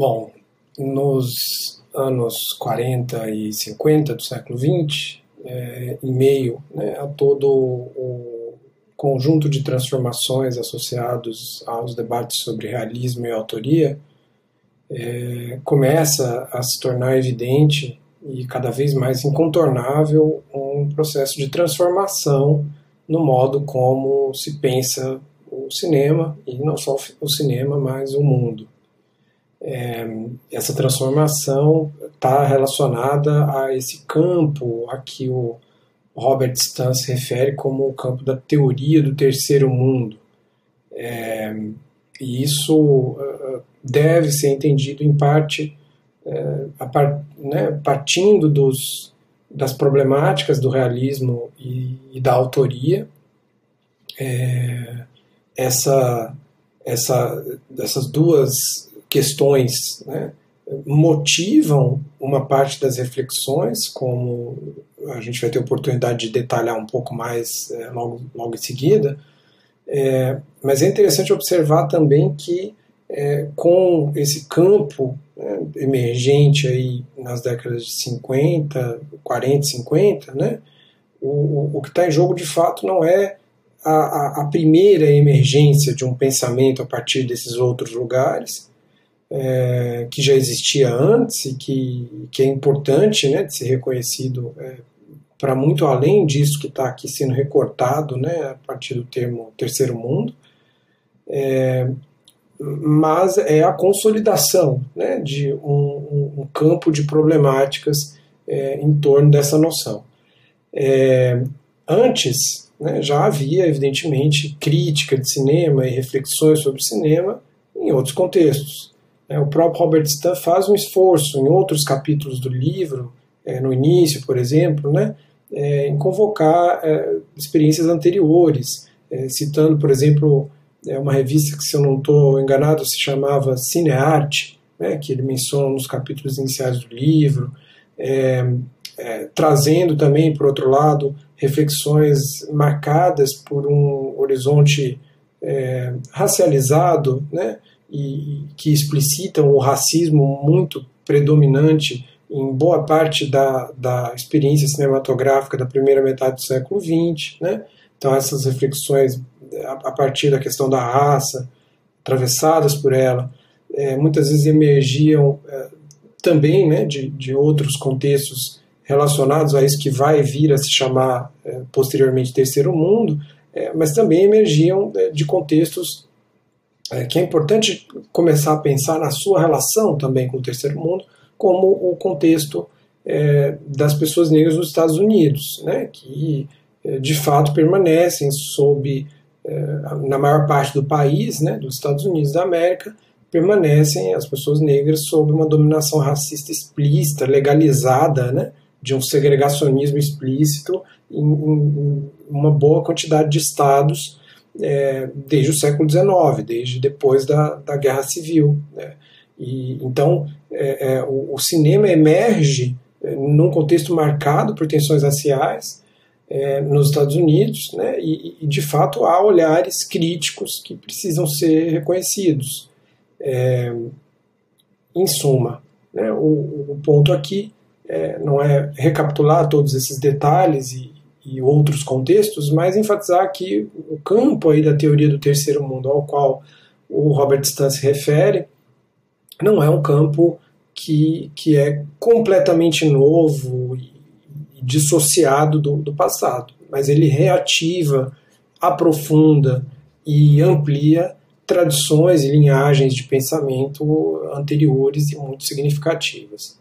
Bom, nos anos 40 e 50 do século XX, é, em meio né, a todo o conjunto de transformações associados aos debates sobre realismo e autoria, é, começa a se tornar evidente e cada vez mais incontornável um processo de transformação no modo como se pensa o cinema, e não só o cinema, mas o mundo. É, essa transformação está relacionada a esse campo a que o Robert Stan se refere como o campo da teoria do terceiro mundo. É, e isso uh, deve ser entendido em parte é, par, né, partindo dos, das problemáticas do realismo e, e da autoria, é, essa, essa, essas duas questões né, motivam uma parte das reflexões, como a gente vai ter oportunidade de detalhar um pouco mais é, logo, logo em seguida, é, mas é interessante observar também que é, com esse campo né, emergente aí nas décadas de 50, 40, 50, né, o, o que está em jogo de fato não é a, a, a, primeira emergência de um pensamento a partir desses outros lugares, é, que já existia antes e que, que é importante né, de ser reconhecido é, para muito além disso que está aqui sendo recortado né, a partir do termo terceiro mundo. É, mas é a consolidação né, de um, um, campo de problemáticas é, em torno dessa noção. É, antes, né, já havia, evidentemente, crítica de cinema e reflexões sobre cinema em outros contextos. É, o próprio Robert Stan faz um esforço em outros capítulos do livro, é, no início, por exemplo, né, é, em convocar experiências anteriores, citando, por exemplo, uma revista que, se eu não estou enganado, se chamava Cinearte, né, que ele menciona nos capítulos iniciais do livro, é, é, trazendo também, por outro lado, reflexões marcadas por um horizonte é, racializado, né, e, que explicitam o racismo muito predominante em boa parte da, da experiência cinematográfica da primeira metade do século XX. Né? Então, essas reflexões a partir da questão da raça, atravessadas por ela, é, muitas vezes emergiam é, também né, de, de outros contextos relacionados a isso que vai vir a se chamar é, posteriormente Terceiro Mundo, é, mas também emergiam é, de contextos é, que é importante começar a pensar na sua relação também com o Terceiro Mundo, como o contexto das pessoas negras nos Estados Unidos, né, que de fato permanecem sob é, na maior parte do país, né, dos Estados Unidos da América, permanecem as pessoas negras sob uma dominação racista explícita, legalizada, né, de um segregacionismo explícito em, em uma boa quantidade de estados é, desde o século XIX, desde depois da, da Guerra Civil. Né. E, então, é, é, o, o, cinema emerge é, num contexto marcado por tensões raciais, é, nos Estados Unidos, né, e, e, de fato há olhares críticos que precisam ser reconhecidos. É, em suma, né, o, o, ponto aqui é, não é recapitular todos esses detalhes e, e, outros contextos, mas enfatizar que o campo aí da teoria do terceiro mundo ao qual o Robert Stan se refere não é um campo que, que é completamente novo e dissociado do, do passado, mas ele reativa, aprofunda e amplia tradições e linhagens de pensamento anteriores e muito significativas.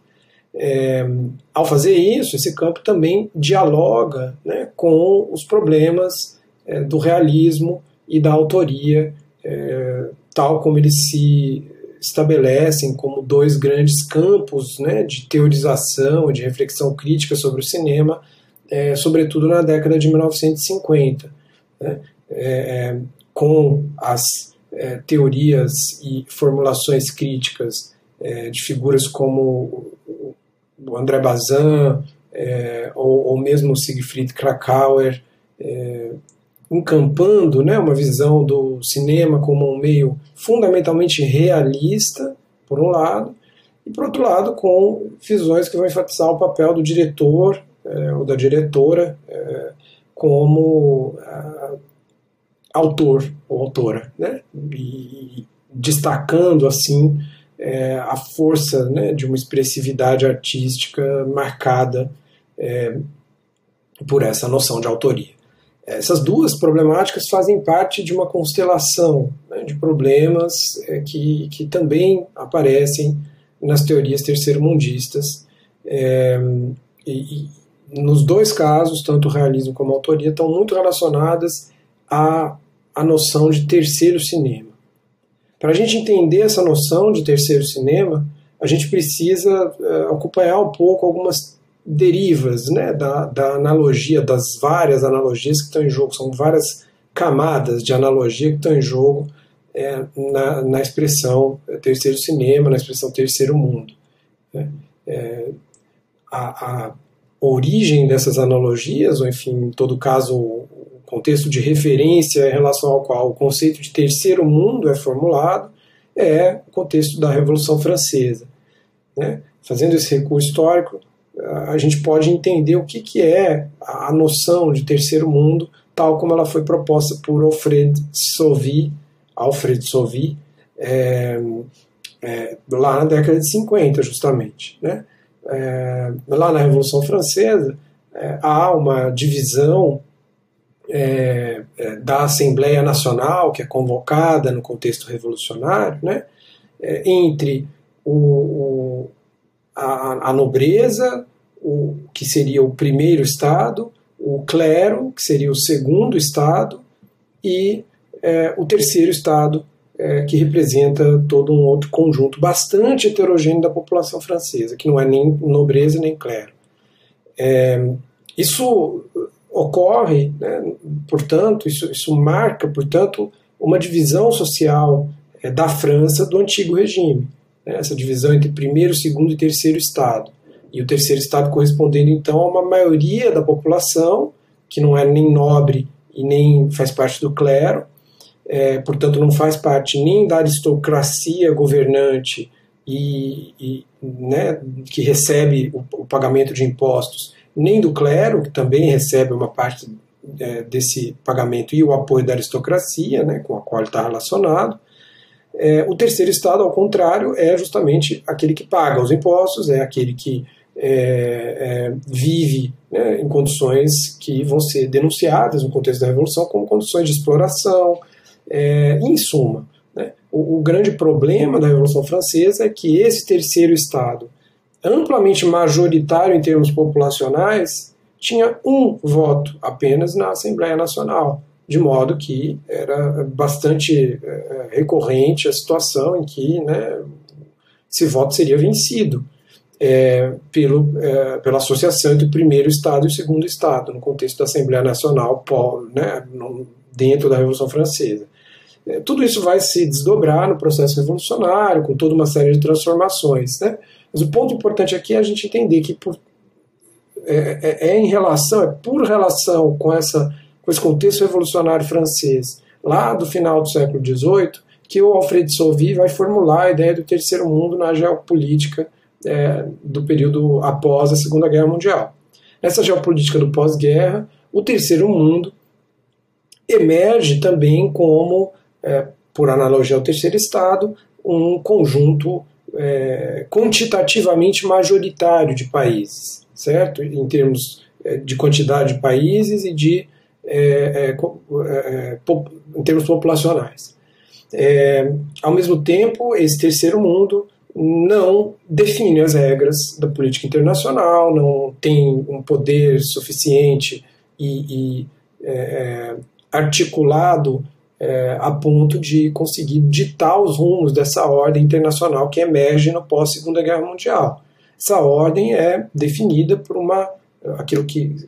É, ao fazer isso, esse campo também dialoga né, com os problemas é, do realismo e da autoria, é, tal como eles se estabelecem como dois grandes campos né, de teorização, de reflexão crítica sobre o cinema, é, sobretudo na década de 1950, né, é, com as é, teorias e formulações críticas de figuras como o André Bazin é, ou, ou, mesmo Siegfried Krakauer, é, encampando né, uma visão do cinema como um meio fundamentalmente realista, por um lado, e por outro lado com visões que vão enfatizar o papel do diretor é, ou da diretora é, como a, autor ou autora, né? E destacando assim é, a força né, de uma expressividade artística marcada é, por essa noção de autoria. Essas duas problemáticas fazem parte de uma constelação né, de problemas é, que, que também aparecem nas teorias terceiro-mundistas. É, e, e, nos dois casos, tanto o realismo como a autoria, estão muito relacionadas à, à noção de terceiro cinema. Para a gente entender essa noção de terceiro cinema, a gente precisa é, acompanhar um pouco algumas derivas né, da, da analogia, das várias analogias que estão em jogo, são várias camadas de analogia que estão em jogo é, na, na expressão terceiro cinema, na expressão terceiro mundo. Né? É, a, a, origem dessas analogias, ou enfim, em todo caso, contexto de referência em relação ao qual o conceito de terceiro mundo é formulado, é o contexto da Revolução Francesa. Né? Fazendo esse recuo histórico, a gente pode entender o que, que é a noção de terceiro mundo, tal como ela foi proposta por Alfred Sauvy, Alfred Sauvy, é, é, lá na década de 50, justamente. Né? É, lá na Revolução Francesa, é, há uma divisão é, é, da Assembleia Nacional, que é convocada no contexto revolucionário, né? entre o, o a, a nobreza, o que seria o primeiro estado, o clero, que seria o segundo estado, e é, o terceiro estado, é, que representa todo um outro conjunto bastante heterogêneo da população francesa, que não é nem nobreza nem clero. É, isso ocorre, né, portanto, isso, isso marca, portanto, uma divisão social é, da França do antigo regime né, essa divisão entre primeiro, segundo e terceiro estado. E o terceiro estado correspondendo então a uma maioria da população, que não é nem nobre e nem faz parte do clero, é, portanto não faz parte nem da aristocracia governante e, e né, que recebe o, o, pagamento de impostos, nem do clero, que também recebe uma parte é, desse pagamento e o apoio da aristocracia, né, com a qual está relacionado, é, o terceiro estado, ao contrário, é justamente aquele que paga os impostos, é aquele que é, é, vive né, em condições que vão ser denunciadas no contexto da Revolução como condições de exploração. É, em suma, né, o, o grande problema da Revolução Francesa é que esse terceiro estado, amplamente majoritário em termos populacionais, tinha um voto apenas na Assembleia Nacional de modo que era bastante é, recorrente a situação em que né, esse voto seria vencido é, pelo, é, pela associação entre o primeiro Estado e o segundo Estado, no contexto da Assembleia Nacional né, dentro da Revolução Francesa. É, tudo isso vai se desdobrar no processo revolucionário, com toda uma série de transformações. Né? Mas o ponto importante aqui é a gente entender que por, é, é, é em relação, é por relação com essa com esse contexto revolucionário francês, lá do final do século XVIII, que o Alfred Sauvy vai formular a ideia do terceiro mundo na geopolítica é, do período após a Segunda Guerra Mundial. Nessa geopolítica do pós-guerra, o terceiro mundo emerge também como, é, por analogia ao terceiro estado, um conjunto é, quantitativamente majoritário de países, certo? Em termos é, de quantidade de países e de é, é, é em termos populacionais. É, ao mesmo tempo, esse terceiro mundo não define as regras da política internacional, não tem um poder suficiente e, e é, articulado é, a ponto de conseguir ditar os rumos dessa ordem internacional que emerge no pós-Segunda Guerra Mundial. Essa ordem é definida por uma aquilo que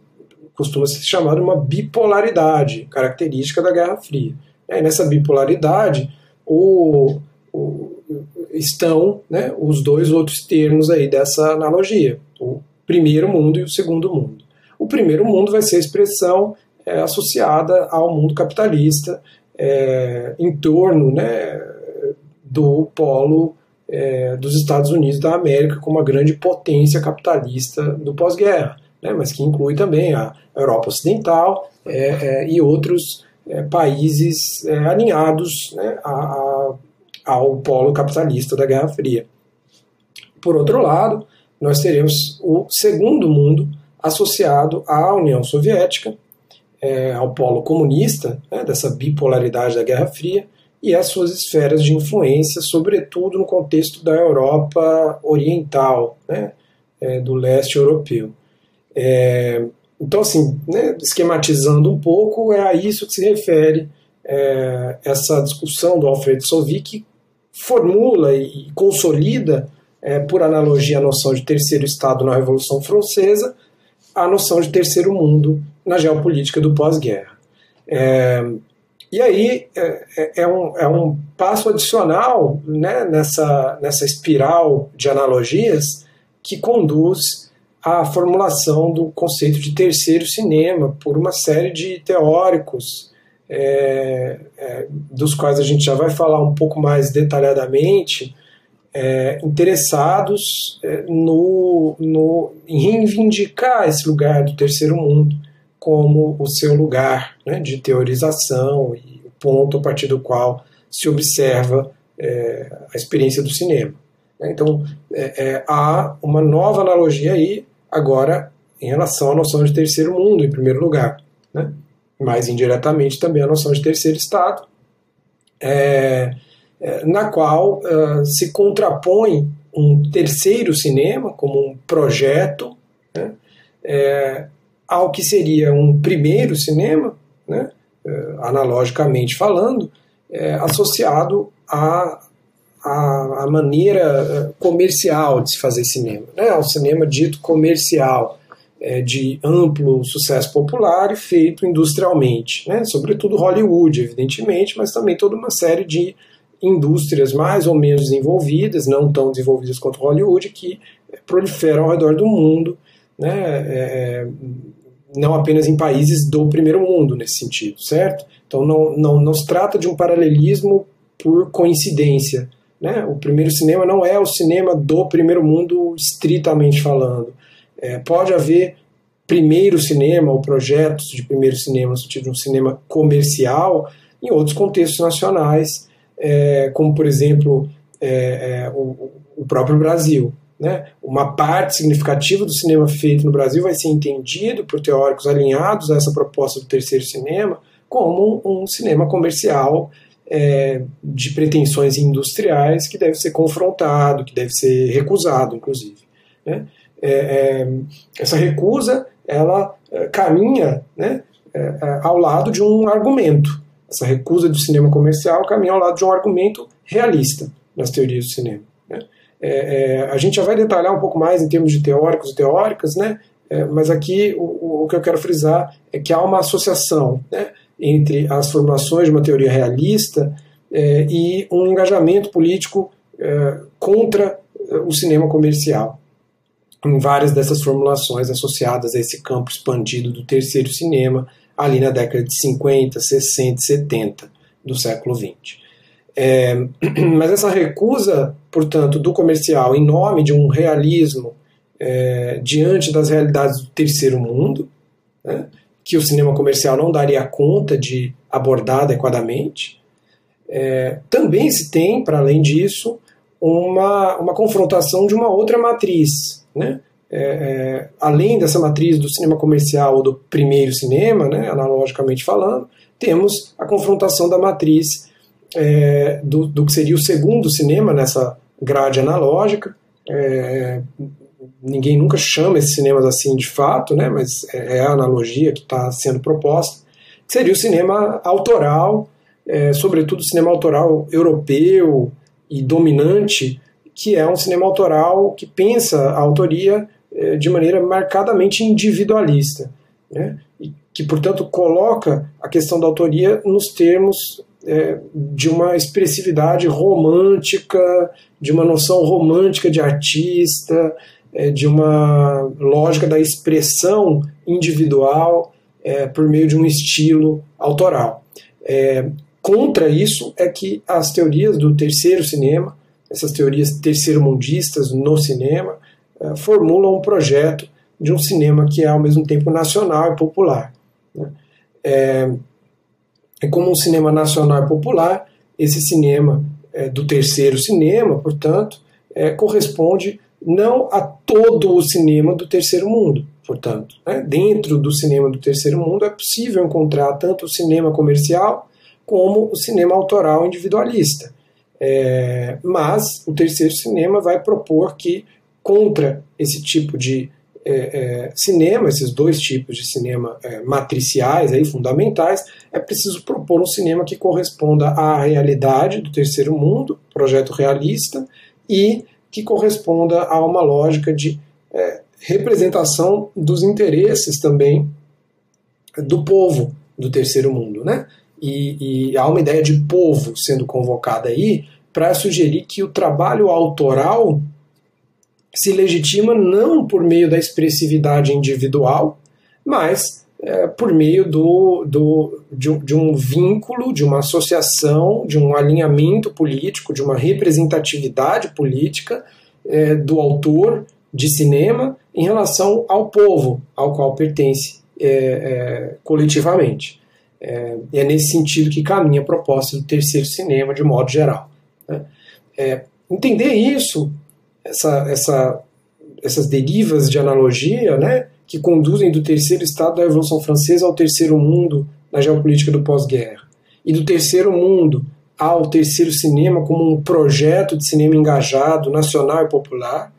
costuma ser chamada uma bipolaridade, característica da Guerra Fria. E nessa bipolaridade o, o, estão né, os dois outros termos aí dessa analogia, o primeiro mundo e o segundo mundo. O primeiro mundo vai ser a expressão é, associada ao mundo capitalista, é, em torno né, do polo é, dos Estados Unidos da América como uma grande potência capitalista do pós-guerra, né, mas que inclui também a Europa Ocidental é, é, e outros é, países é, alinhados né, a, a, ao polo capitalista da Guerra Fria. Por outro lado, nós teremos o segundo mundo associado à União Soviética, é, ao polo comunista, né, dessa bipolaridade da Guerra Fria, e as suas esferas de influência, sobretudo no contexto da Europa Oriental, né, é, do leste europeu. É, então, assim, né, esquematizando um pouco, é a isso que se refere é, essa discussão do Alfred Sovic, que formula e consolida, é, por analogia, a noção de terceiro Estado na Revolução Francesa, a noção de terceiro mundo na geopolítica do pós-guerra. É, e aí é, é, é, um, é um passo adicional né, nessa, nessa espiral de analogias que conduz a formulação do conceito de terceiro cinema por uma série de teóricos, é, é, dos quais a gente já vai falar um pouco mais detalhadamente, é, interessados é, no, no, em reivindicar esse lugar do terceiro mundo como o seu lugar né, de teorização e o ponto a partir do qual se observa é, a experiência do cinema. Então, é, há uma nova analogia aí agora em relação à noção de terceiro mundo, em primeiro lugar, né? mais indiretamente também a noção de terceiro estado, é, é, na qual se contrapõe um terceiro cinema como um projeto né? é, ao que seria um primeiro cinema, né? É, analogicamente falando, é, associado a a, a maneira eh, comercial de se fazer cinema, né? o cinema dito comercial, é, de amplo sucesso popular e feito industrialmente, né? sobretudo Hollywood, evidentemente, mas também toda uma série de indústrias mais ou menos desenvolvidas, não tão desenvolvidas quanto Hollywood, que proliferam ao redor do mundo, né? É, não apenas em países do primeiro mundo nesse sentido, certo? Então não, não, não se trata de um paralelismo por coincidência, né? O primeiro cinema não é o cinema do primeiro mundo, estritamente falando. É, pode haver primeiro cinema ou projetos de primeiro cinema, no sentido de um cinema comercial, em outros contextos nacionais, é, como, por exemplo, é, é o, o, próprio Brasil. Né? Uma parte significativa do cinema feito no Brasil vai ser entendido por teóricos alinhados a essa proposta do terceiro cinema como um, cinema comercial é, de pretensões industriais que deve ser confrontado, que deve ser recusado, inclusive. Né? É, é, essa recusa ela é, caminha né, é, é, ao lado de um argumento. Essa recusa do cinema comercial caminha ao lado de um argumento realista nas teorias do cinema. Né? a gente já vai detalhar um pouco mais em termos de teóricos e teóricas, né? mas aqui o, o, que eu quero frisar é que há uma associação né, entre as formulações de uma teoria realista é, e um engajamento político é, contra é, o cinema comercial. Em várias dessas formulações associadas a esse campo expandido do terceiro cinema, ali na década de 50, 60 70 do século XX. É, mas essa recusa, portanto, do comercial em nome de um realismo é, diante das realidades do terceiro mundo, né, que o cinema comercial não daria conta de abordar adequadamente. É, também se tem, para além disso, uma, uma confrontação de uma outra matriz. Né? É, é, além dessa matriz do cinema comercial ou do primeiro cinema, né, analogicamente falando, temos a confrontação da matriz é, do, do, que seria o segundo cinema nessa grade analógica, é, ninguém nunca chama esses cinemas assim de fato, né, mas é, é a analogia que está sendo proposta, seria o cinema autoral, é, sobretudo o cinema autoral europeu e dominante, que é um cinema autoral que pensa a autoria é, de maneira marcadamente individualista, né, e que, portanto, coloca a questão da autoria nos termos é, de uma expressividade romântica, de uma noção romântica de artista, é, de uma lógica da expressão individual é, por meio de um estilo autoral. É, contra isso é que as teorias do terceiro cinema essas teorias terceiro-mundistas no cinema, uh, formulam um projeto de um cinema que é ao mesmo tempo nacional e popular. Né? É, como um cinema nacional e popular, esse cinema é, do terceiro cinema, portanto, é, corresponde não a todo o cinema do terceiro mundo. Portanto, né? dentro do cinema do terceiro mundo é possível encontrar tanto o cinema comercial como o cinema autoral individualista. É, mas o terceiro cinema vai propor que, contra esse tipo de é, é, cinema, esses dois tipos de cinema é, matriciais, aí, fundamentais, é preciso propor um cinema que corresponda à realidade do terceiro mundo, projeto realista, e que corresponda a uma lógica de é, representação dos interesses também do povo do terceiro mundo. Né? E, e há uma ideia de povo sendo convocada aí para sugerir que o trabalho autoral se legitima não por meio da expressividade individual, mas é, por meio do, do, de, de, um vínculo, de uma associação, de um alinhamento político, de uma representatividade política é, do autor de cinema em relação ao povo ao qual pertence é, é coletivamente. É, é nesse sentido que caminha a proposta do terceiro cinema, de modo geral. Né? É, entender isso essa, essa, essas derivas de analogia né, que conduzem do terceiro estado da Revolução Francesa ao terceiro mundo na geopolítica do pós-guerra, e do terceiro mundo ao terceiro cinema como um projeto de cinema engajado, nacional e popular,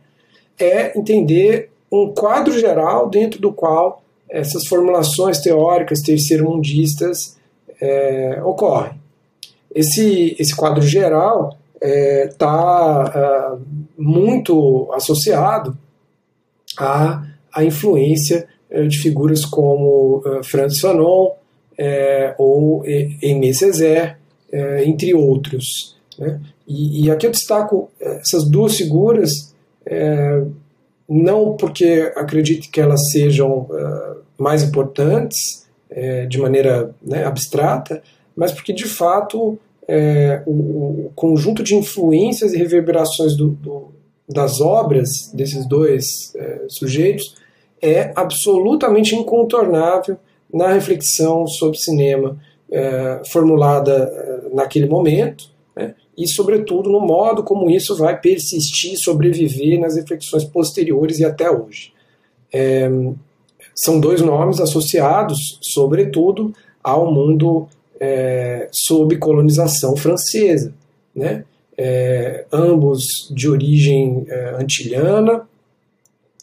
é entender um quadro geral dentro do qual essas formulações teóricas terceiro-mundistas é, ocorrem. Esse, esse quadro geral está é, uh, muito associado à, à influência uh, de figuras como uh, Francis Fanon é, ou Aimé Césaire, é, entre outros. Né? E, e, aqui eu destaco essas duas figuras, não porque acredite que elas sejam mais importantes de maneira né, abstrata, mas porque de fato é, o, o, conjunto de influências e reverberações do, do, das obras desses dois é, sujeitos é absolutamente incontornável na reflexão sobre cinema é, formulada é, naquele momento né, e, sobretudo, no modo como isso vai persistir, sobreviver nas reflexões posteriores e até hoje. É, são dois nomes associados, sobretudo, ao mundo é, sob colonização francesa, né? É, ambos de origem é, antilhana,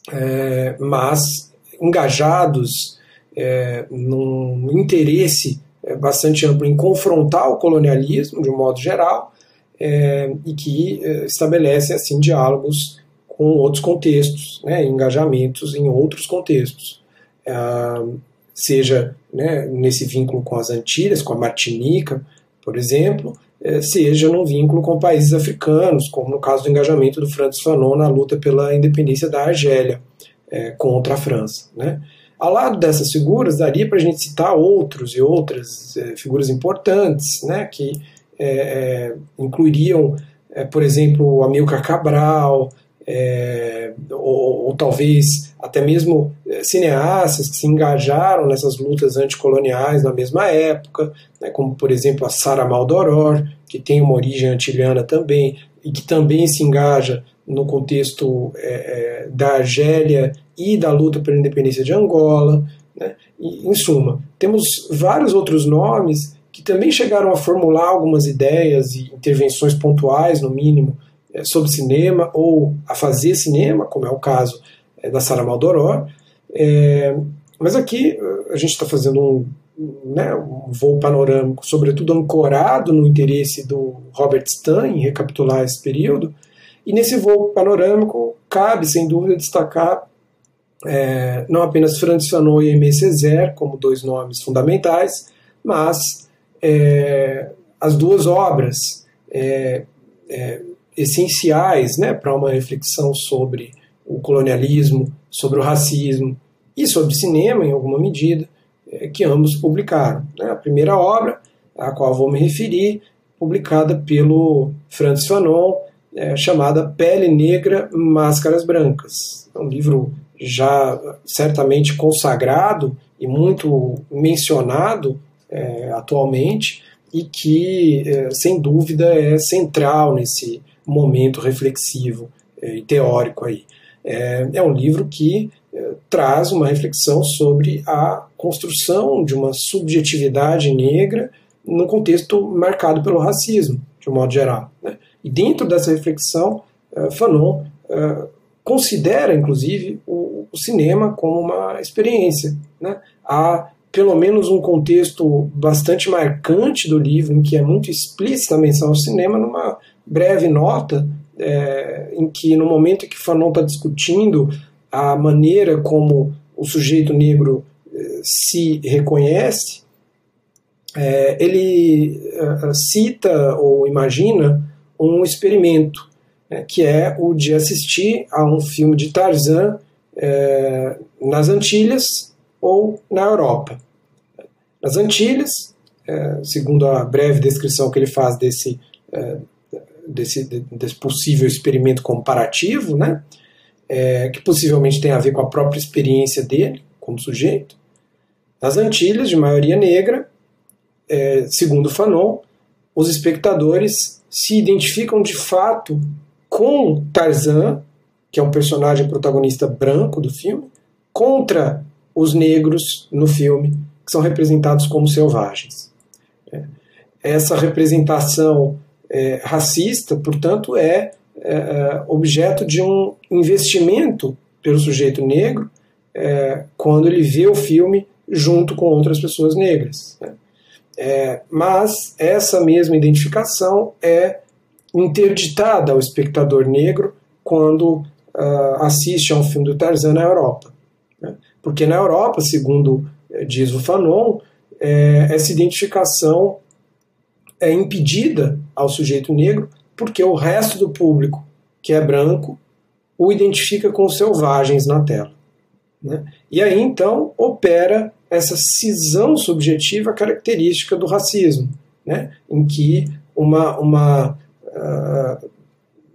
é, mas engajados é, num interesse é, bastante amplo em confrontar o colonialismo de um modo geral e que estabelecem assim diálogos com outros contextos, né, engajamentos em outros contextos. Ah, seja né, nesse vínculo com as Antilhas, com a Martinica, por exemplo, eh, seja num vínculo com países africanos, como no caso do engajamento do Francis Fanon na luta pela independência da Argélia é, contra a França. Né? Ao lado dessas figuras, daria para a gente citar outros e outras é, figuras importantes, né, que é, incluiriam, por exemplo, Amilcar Cabral, ou, ou talvez até mesmo cineastas que se engajaram nessas lutas anticoloniais na mesma época, né, como por exemplo a Sara Maldoror, que tem uma origem antilhana também, e que também se engaja no contexto é, é, da Argélia e da luta pela independência de Angola. Né? E, em suma, temos vários outros nomes que também chegaram a formular algumas ideias e intervenções pontuais, no mínimo, é, sobre cinema ou a fazer cinema, como é o caso da Sara Maldoró. É, mas aqui a gente está fazendo um, né, um voo panorâmico, sobretudo ancorado no interesse do Robert Stein em recapitular esse período. E nesse voo panorâmico cabe, sem dúvida, destacar é, não apenas Francis Fanon e Aimé Césaire como dois nomes fundamentais, mas é, as duas obras é, é essenciais né, para uma reflexão sobre o colonialismo, sobre o racismo e sobre cinema, em alguma medida, é, que ambos publicaram. Né? A primeira obra, a qual vou me referir, publicada pelo Francis Fanon é, chamada Pele Negra, Máscaras Brancas. É um livro já certamente consagrado e muito mencionado é, atualmente e que, é, sem dúvida, é central nesse momento reflexivo é, e teórico aí. É, é um livro que é, traz uma reflexão sobre a construção de uma subjetividade negra num contexto marcado pelo racismo, de um modo geral. Né? E dentro dessa reflexão, uh, Fanon uh, considera, inclusive, o, o, cinema como uma experiência. Né? Há pelo menos um contexto bastante marcante do livro, em que é muito explícita a menção ao cinema, numa breve nota, é, em que no momento em que Fanon está discutindo a maneira como o sujeito negro eh, se reconhece, é, ele uh, cita ou imagina um experimento, né, que é o de assistir a um filme de Tarzan é, nas Antilhas ou na Europa. Nas Antilhas, segundo a breve descrição que ele faz desse, desse, desse possível experimento comparativo, né, que possivelmente tem a ver com a própria experiência dele como sujeito, nas Antilhas, de maioria negra, é, segundo Fanon, os espectadores se identificam de fato com Tarzan, que é um personagem protagonista branco do filme, contra os negros no filme, que são representados como selvagens. É, essa representação é, racista, portanto, é, é, é, objeto de um investimento pelo sujeito negro é, quando ele vê o filme junto com outras pessoas negras. Né? É, mas essa mesma identificação é interditada ao espectador negro quando uh, assiste a um filme do Tarzan na Europa. Né? Porque na Europa, segundo eh, diz o Fanon, é, essa identificação é impedida ao sujeito negro porque o resto do público, que é branco, o identifica com selvagens na tela. Né? E aí então opera essa cisão subjetiva característica do racismo, né? em que uma, uma uh,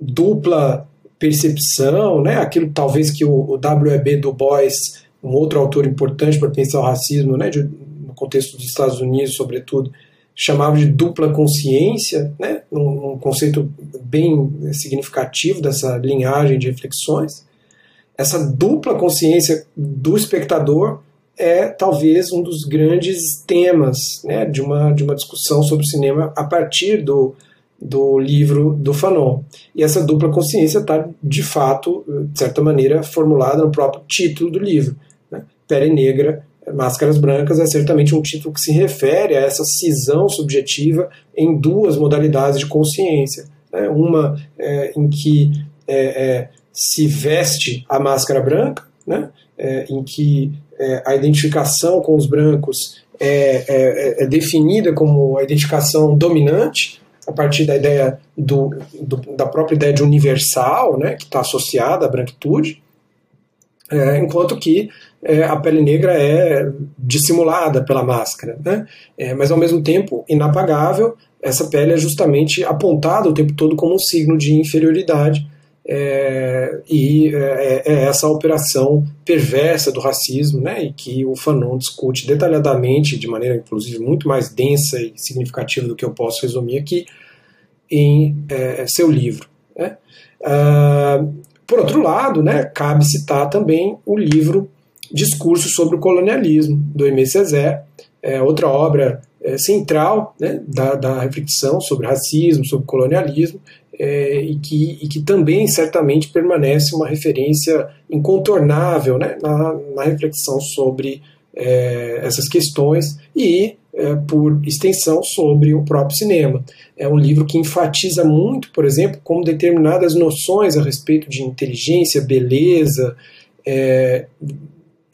dupla percepção, né? aquilo talvez que o, o W.E.B. Du Bois, um outro autor importante para pensar o racismo, né? De, no contexto dos Estados Unidos, sobretudo, chamava de dupla consciência, né? um, um conceito bem significativo dessa linhagem de reflexões. Essa dupla consciência do espectador é talvez um dos grandes temas né, de, uma, de uma discussão sobre cinema a partir do, do livro do Fanon. E essa dupla consciência está, de fato, de certa maneira, formulada no próprio título do livro. Né? Pele Negra, Máscaras Brancas é certamente um título que se refere a essa cisão subjetiva em duas modalidades de consciência. Né? Uma é, em que é, é, se veste a máscara branca, né? É, em que é, a identificação com os brancos é, definida como a identificação dominante, a partir da ideia do, do da própria ideia de universal, né, que está associada à branquitude, enquanto que é, a pele negra é dissimulada pela máscara, né, mas ao mesmo tempo inapagável, essa pele é justamente apontada o tempo todo como um signo de inferioridade, é, e é, é, é, essa operação perversa do racismo, né, e que o Fanon discute detalhadamente, de maneira inclusive muito mais densa e significativa do que eu posso resumir aqui, em é, seu livro. Né. Ah, por outro lado, né, cabe citar também o livro Discurso sobre o Colonialismo, do Aimé Césaire, é outra obra é, central né, da, da reflexão sobre racismo, sobre colonialismo, é, e, que, e que também certamente permanece uma referência incontornável né, na, na reflexão sobre é, essas questões e, é, por extensão, sobre o próprio cinema. É um livro que enfatiza muito, por exemplo, como determinadas noções a respeito de inteligência, beleza, é,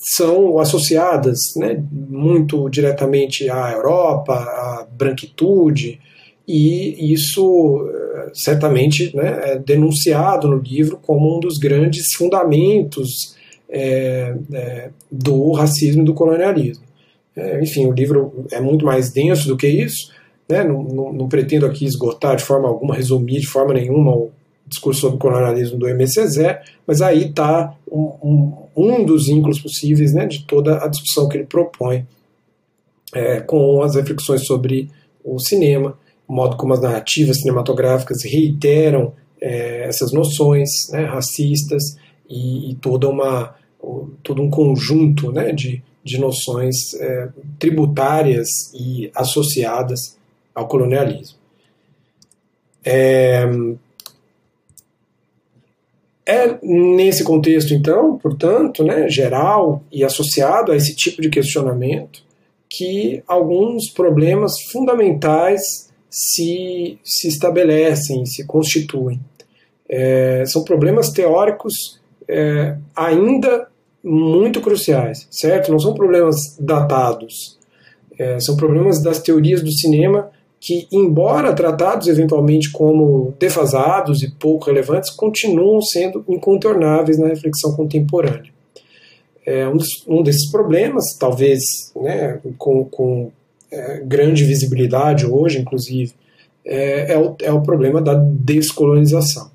são associadas né, muito diretamente à Europa, à branquitude, e isso certamente né, é denunciado no livro como um dos grandes fundamentos é, é, do racismo e do colonialismo. É, enfim, o livro é muito mais denso do que isso, né, não, não, não, pretendo aqui esgotar de forma alguma, resumir de forma nenhuma o discurso sobre colonialismo do M. César, mas aí está um, um, um, dos vínculos possíveis né, de toda a discussão que ele propõe é, com as reflexões sobre o cinema, o modo como as narrativas cinematográficas reiteram é, essas noções né, racistas e, e, toda uma, todo um conjunto né, de, de noções é, tributárias e associadas ao colonialismo. É, é nesse contexto, então, portanto, né, geral e associado a esse tipo de questionamento, que alguns problemas fundamentais se, se estabelecem, se constituem. É, são problemas teóricos é, ainda muito cruciais, certo? Não são problemas datados, é, são problemas das teorias do cinema que, embora tratados eventualmente como defasados e pouco relevantes, continuam sendo incontornáveis na reflexão contemporânea. É, um, um, desses problemas, talvez né, com, com é, grande visibilidade hoje, inclusive, é, é, o, é o problema da descolonização.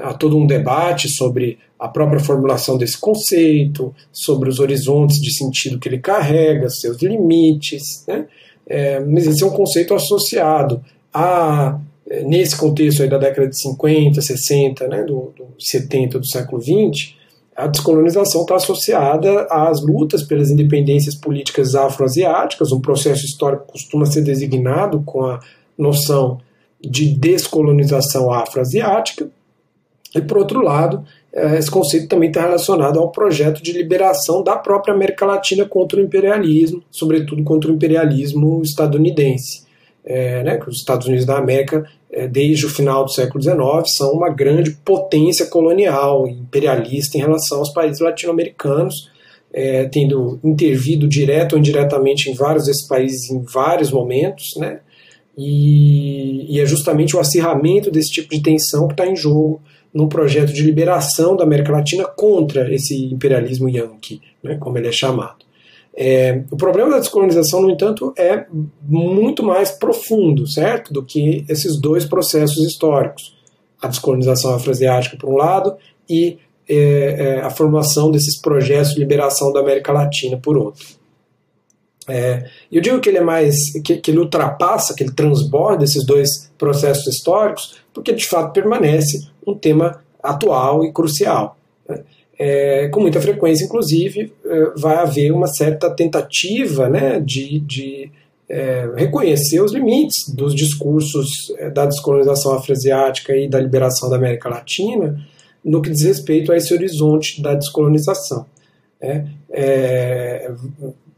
Há todo um debate sobre a própria formulação desse conceito, sobre os horizontes de sentido que ele carrega, seus limites, né? É, mas esse é um conceito associado a, nesse contexto aí da década de 50, 60, né, do, do 70 do século 20, a descolonização está associada às lutas pelas independências políticas afroasiáticas, um processo histórico que costuma ser designado com a noção de descolonização afroasiática, e por outro lado, esse conceito também está relacionado ao projeto de liberação da própria América Latina contra o imperialismo, sobretudo contra o imperialismo estadunidense. É, né, que os Estados Unidos da América é, desde o final do século XIX, são uma grande potência colonial, imperialista em relação aos países latino-americanos, é, tendo intervido direto ou indiretamente em vários desses países em vários momentos, né? E, e é justamente o acirramento desse tipo de tensão que está em jogo num projeto de liberação da América Latina contra esse imperialismo yankee, né, como ele é chamado. É, o problema da descolonização, no entanto, é muito mais profundo, certo? Do que esses dois processos históricos. A descolonização afroasiática, por um lado, e é, é, a formação desses projetos de liberação da América Latina, por outro. É, eu digo que ele é mais que, que, ele ultrapassa, que ele transborda esses dois processos históricos, porque de fato permanece um tema atual e crucial. Né? é, com muita frequência, inclusive, é, vai haver uma certa tentativa né, de, de é, reconhecer os limites dos discursos é, da descolonização afroasiática e da liberação da América Latina no que diz respeito a esse horizonte da descolonização. Né. É,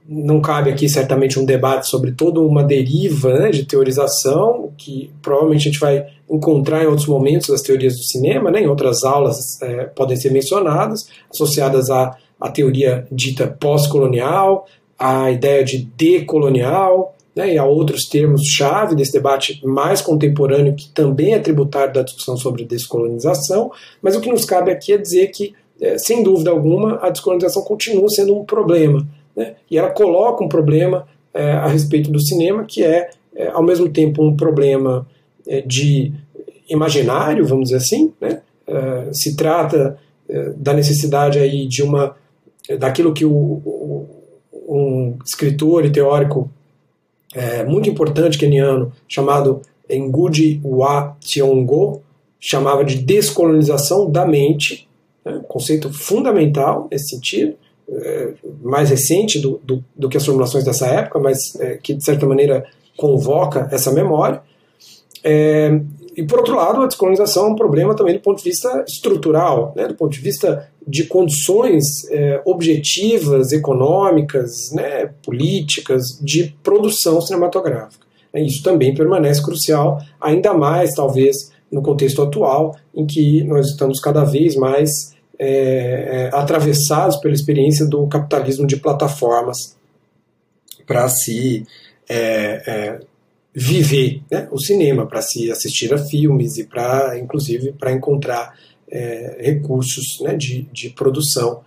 não cabe aqui certamente um debate sobre toda uma deriva né, de teorização, que provavelmente a gente vai encontrar em outros momentos das teorias do cinema, né, em outras aulas é, podem ser mencionadas, associadas à, à teoria dita pós-colonial, à ideia de decolonial, né, e a outros termos-chave desse debate mais contemporâneo, que também é tributário da discussão sobre descolonização, mas o que nos cabe aqui é dizer que, é, sem dúvida alguma, a descolonização continua sendo um problema né? E ela coloca um problema é, a respeito do cinema que é, é ao mesmo tempo, um problema é, de imaginário, vamos dizer assim. Né? É, se trata é, da necessidade aí de uma daquilo que o, o, um escritor e teórico é, muito importante keniano chamado Ngugi wa Thiong'o chamava de descolonização da mente, né? conceito fundamental nesse sentido é, mais recente do, do, do, que as formulações dessa época, mas é, que de certa maneira convoca essa memória. É, e por outro lado, a descolonização é um problema também do ponto de vista estrutural, né, do ponto de vista de condições é, objetivas, econômicas, né, políticas de produção cinematográfica. Isso também permanece crucial, ainda mais talvez no contexto atual, em que nós estamos cada vez mais é, é, atravessados pela experiência do capitalismo de plataformas para se é, é, viver né, o cinema, para se assistir a filmes e para, inclusive, para encontrar é, recursos né, de, de produção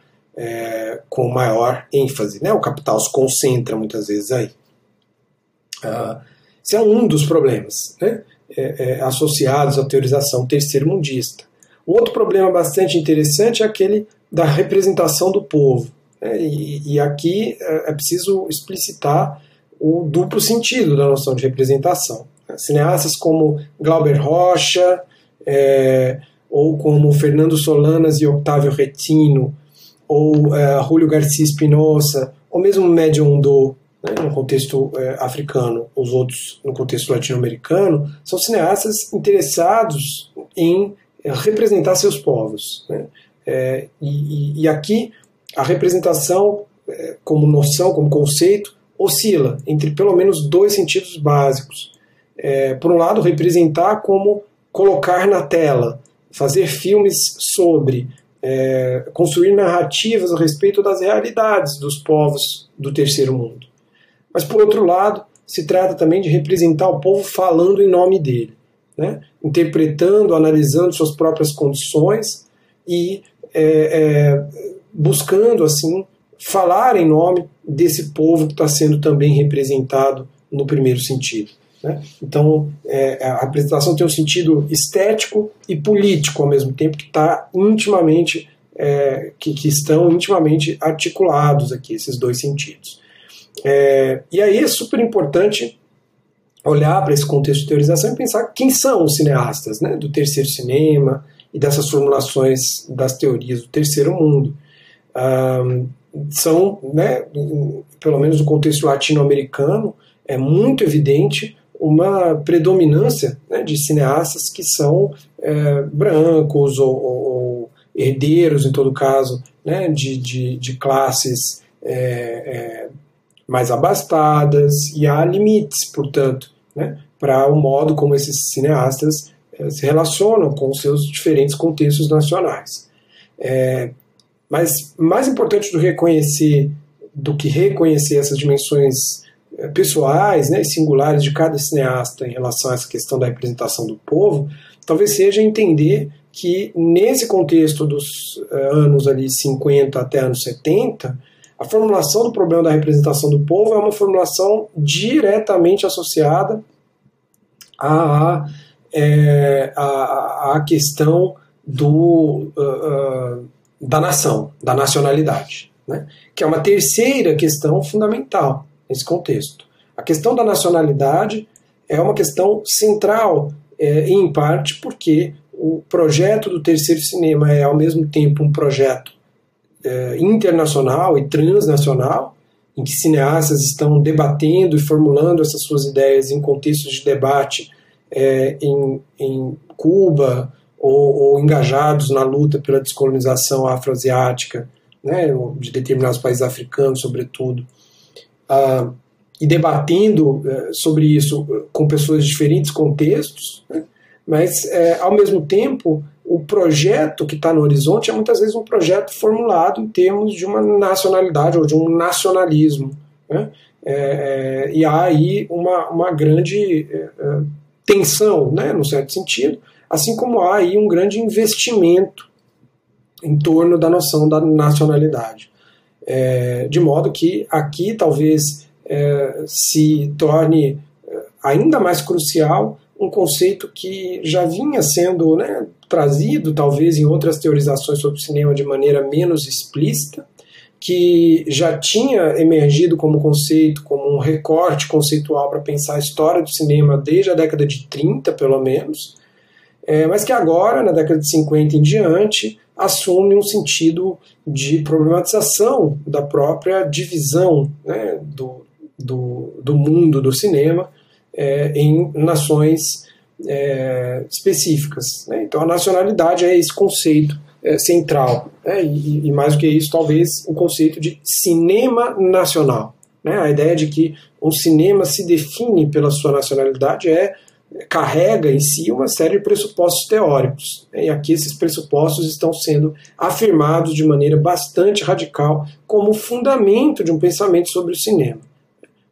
com maior ênfase. Né? O capital se concentra muitas vezes aí. Ah, esse é um dos problemas né, associados à teorização terceiro-mundista. Outro problema bastante interessante é aquele da representação do povo. Né? E, e, aqui é, é preciso explicitar o duplo sentido da noção de representação. Cineastas como Glauber Rocha, é, ou como Fernando Solanas e Octávio Retino, ou é, Julio Garcia Espinosa, ou mesmo Medium Do, né, no contexto é, africano, os outros no contexto latino-americano, são cineastas interessados em representar seus povos. Né? É, e, e, aqui a representação, é, como noção, como conceito, oscila entre pelo menos dois sentidos básicos. É, por um lado, representar como colocar na tela, fazer filmes sobre, é, construir narrativas a respeito das realidades dos povos do terceiro mundo. Mas, por outro lado, se trata também de representar o povo falando em nome dele, né? interpretando, analisando suas próprias condições e é, é, buscando, assim, falar em nome desse povo que está sendo também representado no primeiro sentido. Né? Então, é, a apresentação tem um sentido estético e político ao mesmo tempo, que está intimamente, é, que, que, estão intimamente articulados aqui, esses dois sentidos. É, e aí é super importante olhar para esse contexto de teorização e pensar quem são os cineastas né, do terceiro cinema e dessas formulações das teorias do terceiro mundo. São, né, pelo menos no contexto latino-americano, é muito evidente uma predominância né, de cineastas que são é, brancos ou, ou, ou, herdeiros, em todo caso, né, de, de, de classes é, é, mais abastadas, e há limites, portanto, né, para o modo como esses cineastas é, se relacionam com seus diferentes contextos nacionais. É, mas mais importante do reconhecer do que reconhecer essas dimensões eh, pessoais né, e singulares de cada cineasta em relação a essa questão da representação do povo, talvez seja entender que nesse contexto dos uh, anos ali 50 até anos 70, a formulação do problema da representação do povo é uma formulação diretamente associada à, é, à, à questão do, uh, uh, da nação, da nacionalidade, né? que é uma terceira questão fundamental nesse contexto. A questão da nacionalidade é uma questão central, é, em parte porque o projeto do terceiro cinema é, ao mesmo tempo, um projeto é, internacional e transnacional, em que cineastas estão debatendo e formulando essas suas ideias em contextos de debate é, em, em, Cuba ou, ou, engajados na luta pela descolonização afroasiática, né, de determinados países africanos, sobretudo ah, e debatendo eh, sobre isso com pessoas de diferentes contextos, né? mas eh, ao mesmo tempo o projeto que está no horizonte é muitas vezes um projeto formulado em termos de uma nacionalidade ou de um nacionalismo. Né? É, é, e há aí uma, uma grande é, tensão, né, no certo sentido, assim como há aí um grande investimento em torno da noção da nacionalidade. É, de modo que aqui talvez é, se torne é, ainda mais crucial um conceito que já vinha sendo né, trazido, talvez, em outras teorizações sobre o cinema de maneira menos explícita, que já tinha emergido como conceito, como um recorte conceitual para pensar a história do cinema desde a década de 30, pelo menos, é, mas que agora, na década de 50 em diante, assume um sentido de problematização da própria divisão né, do, do, do, mundo do cinema é, em nações é, específicas. Né? Então, a nacionalidade é esse conceito é, central. Né? E, e, mais do que isso, talvez o conceito de cinema nacional. Né? A ideia de que um cinema se define pela sua nacionalidade é carrega em si uma série de pressupostos teóricos. Né? E aqui esses pressupostos estão sendo afirmados de maneira bastante radical como fundamento de um pensamento sobre o cinema.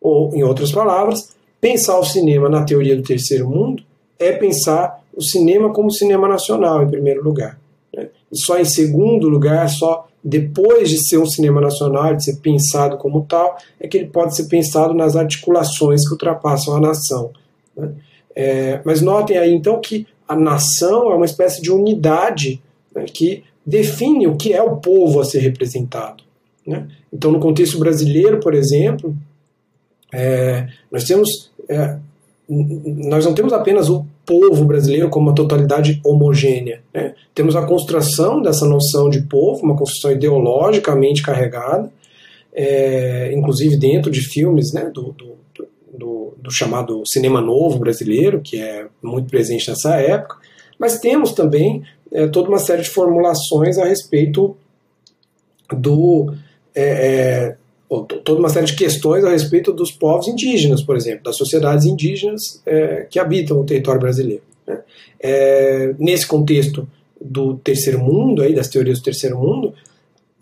Ou, em outras palavras, pensar o cinema na teoria do terceiro mundo é pensar o cinema como cinema nacional, em primeiro lugar. Né? E só em segundo lugar, só depois de ser um cinema nacional, de ser pensado como tal, é que ele pode ser pensado nas articulações que ultrapassam a nação. Né? É, mas notem aí então que a nação é uma espécie de unidade né, que define o que é o povo a ser representado. Né? Então, no contexto brasileiro, por exemplo, é, nós temos é, nós não temos apenas o povo brasileiro como uma totalidade homogênea. Né? Temos a construção dessa noção de povo, uma construção ideologicamente carregada, é, inclusive dentro de filmes né, do, do, do, do, chamado cinema novo brasileiro, que é muito presente nessa época, mas temos também é, toda uma série de formulações a respeito do. É, é toda uma série de questões a respeito dos povos indígenas, por exemplo, das sociedades indígenas é, que habitam o território brasileiro. Né? É, nesse contexto do terceiro mundo, aí, das teorias do terceiro mundo,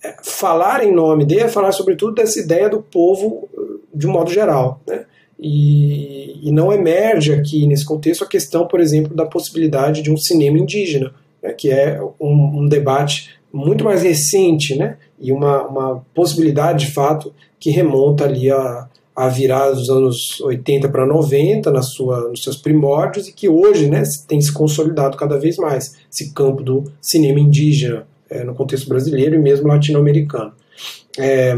é, falar em nome dele é falar sobretudo dessa ideia do povo de um modo geral. Né? E, e, não emerge aqui nesse contexto a questão, por exemplo, da possibilidade de um cinema indígena, né? que é um, um debate muito mais recente, né? E uma, uma possibilidade de fato que remonta ali a, a virada dos anos 80 para 90, na sua, nos seus primórdios, e que hoje né, tem se consolidado cada vez mais, esse campo do cinema indígena é, no contexto brasileiro e mesmo latino-americano. É,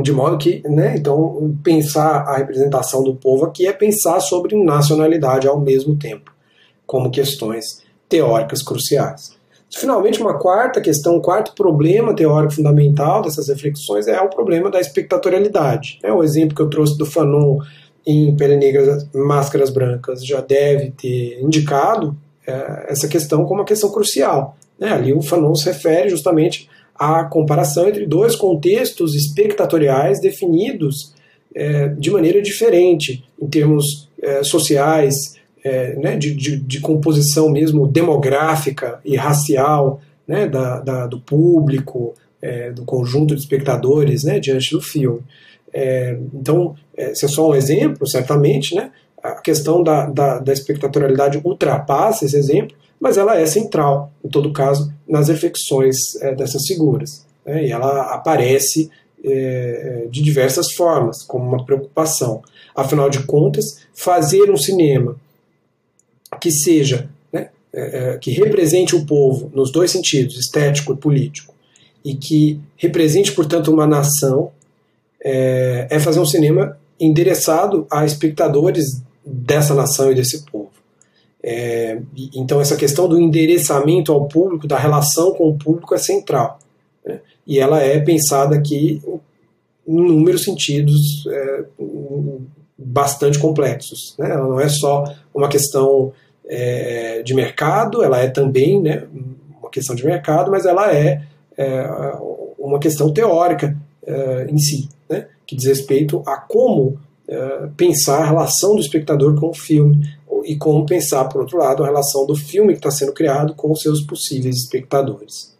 de modo que, né, então, pensar a representação do povo aqui é pensar sobre nacionalidade ao mesmo tempo, como questões teóricas cruciais. Finalmente, uma quarta questão, um quarto problema teórico fundamental dessas reflexões é o problema da espectatorialidade. É o exemplo que eu trouxe do Fanon em Pele Negra, Máscaras Brancas já deve ter indicado é, essa questão como uma questão crucial. Né? Ali o Fanon se refere justamente à comparação entre dois contextos espectatoriais definidos é, de maneira diferente em termos é, sociais, é, né, de, de, de, composição mesmo demográfica e racial né, da, da do público, é, do conjunto de espectadores né, diante do filme. É, então, esse é só um exemplo, certamente, né, a questão da, da, da espectatorialidade ultrapassa esse exemplo, mas ela é central, em todo caso, nas reflexões é, dessas figuras. Né, e ela aparece é, de diversas formas, como uma preocupação. Afinal de contas, fazer um cinema que seja, né, é, é, que represente o povo nos dois sentidos, estético e político, e que represente, portanto, uma nação, é, é fazer um cinema endereçado a espectadores dessa nação e desse povo. É, então, essa questão do endereçamento ao público, da relação com o público, é central. Né? E ela é pensada aqui em inúmeros sentidos é, bastante complexos. Né? Ela não é só uma questão é, de mercado, ela é também né, uma questão de mercado, mas ela é, é uma questão teórica é, em si, né, que diz respeito a como é, pensar a relação do espectador com o filme e como pensar, por outro lado, a relação do filme que está sendo criado com os seus possíveis espectadores.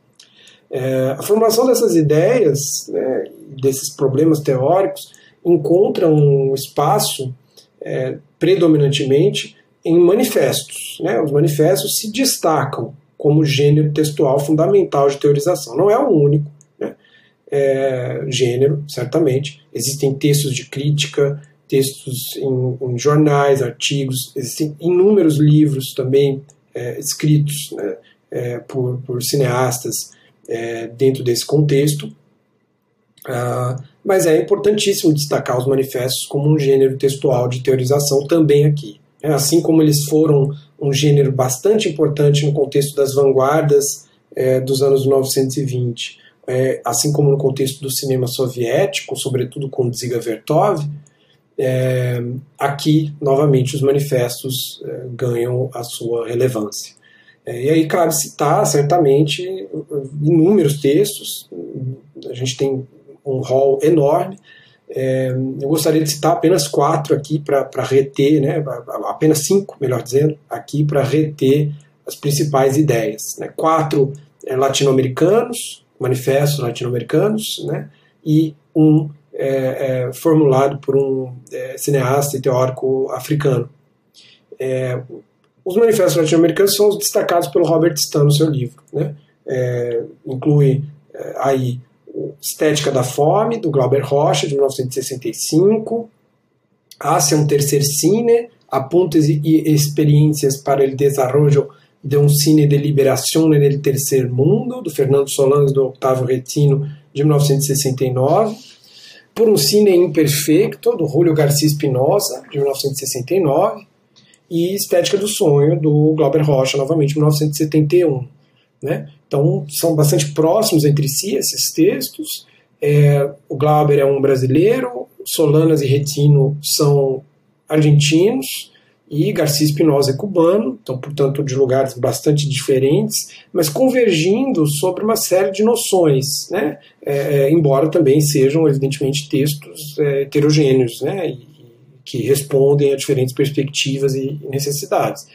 É, a formulação dessas ideias, né, desses problemas teóricos, encontra um espaço é, predominantemente em manifestos. Né? Os manifestos se destacam como gênero textual fundamental de teorização. Não é o único né? é, gênero, certamente. Existem textos de crítica, textos em, em jornais, artigos, existem inúmeros livros também é, escritos né? é, por, por, cineastas é, dentro desse contexto. Ah, mas é importantíssimo destacar os manifestos como um gênero textual de teorização também aqui. É, assim como eles foram um gênero bastante importante no contexto das vanguardas é, dos anos 1920, é, assim como no contexto do cinema soviético, sobretudo com Dziga Vertov, é, aqui, novamente, os manifestos é, ganham a sua relevância. É, e aí cabe citar, certamente, inúmeros textos, a gente tem um rol enorme, é, eu gostaria de citar apenas quatro aqui para reter, né, apenas cinco, melhor dizendo, aqui para reter as principais ideias. Né. Quatro é, latino-americanos, manifestos latino-americanos, né, e um é, é formulado por um é, cineasta e teórico africano. É, os manifestos latino-americanos são os destacados pelo Robert Stan no seu livro. Né, inclui aí Estética da Fome, do Glauber Rocha, de 1965. Ásia, um terceiro cine, apuntes e experiências para o desenvolvimento de um cine de liberação no terceiro mundo, do Fernando Solans e do Octavio Retino, de 1969, por um cine imperfeito, do Julio Garcia Espinosa, de 1969, e Estética do Sonho, do Glauber Rocha, novamente, de 1971. Né? Então, são bastante próximos entre si esses textos. É, o Glauber é um brasileiro, Solanas e Retino são argentinos, e Garcia Espinosa é cubano, então, portanto, de lugares bastante diferentes, mas convergindo sobre uma série de noções, né? É, é embora também sejam, evidentemente, textos é, heterogêneos, né? E, que respondem a diferentes perspectivas e necessidades.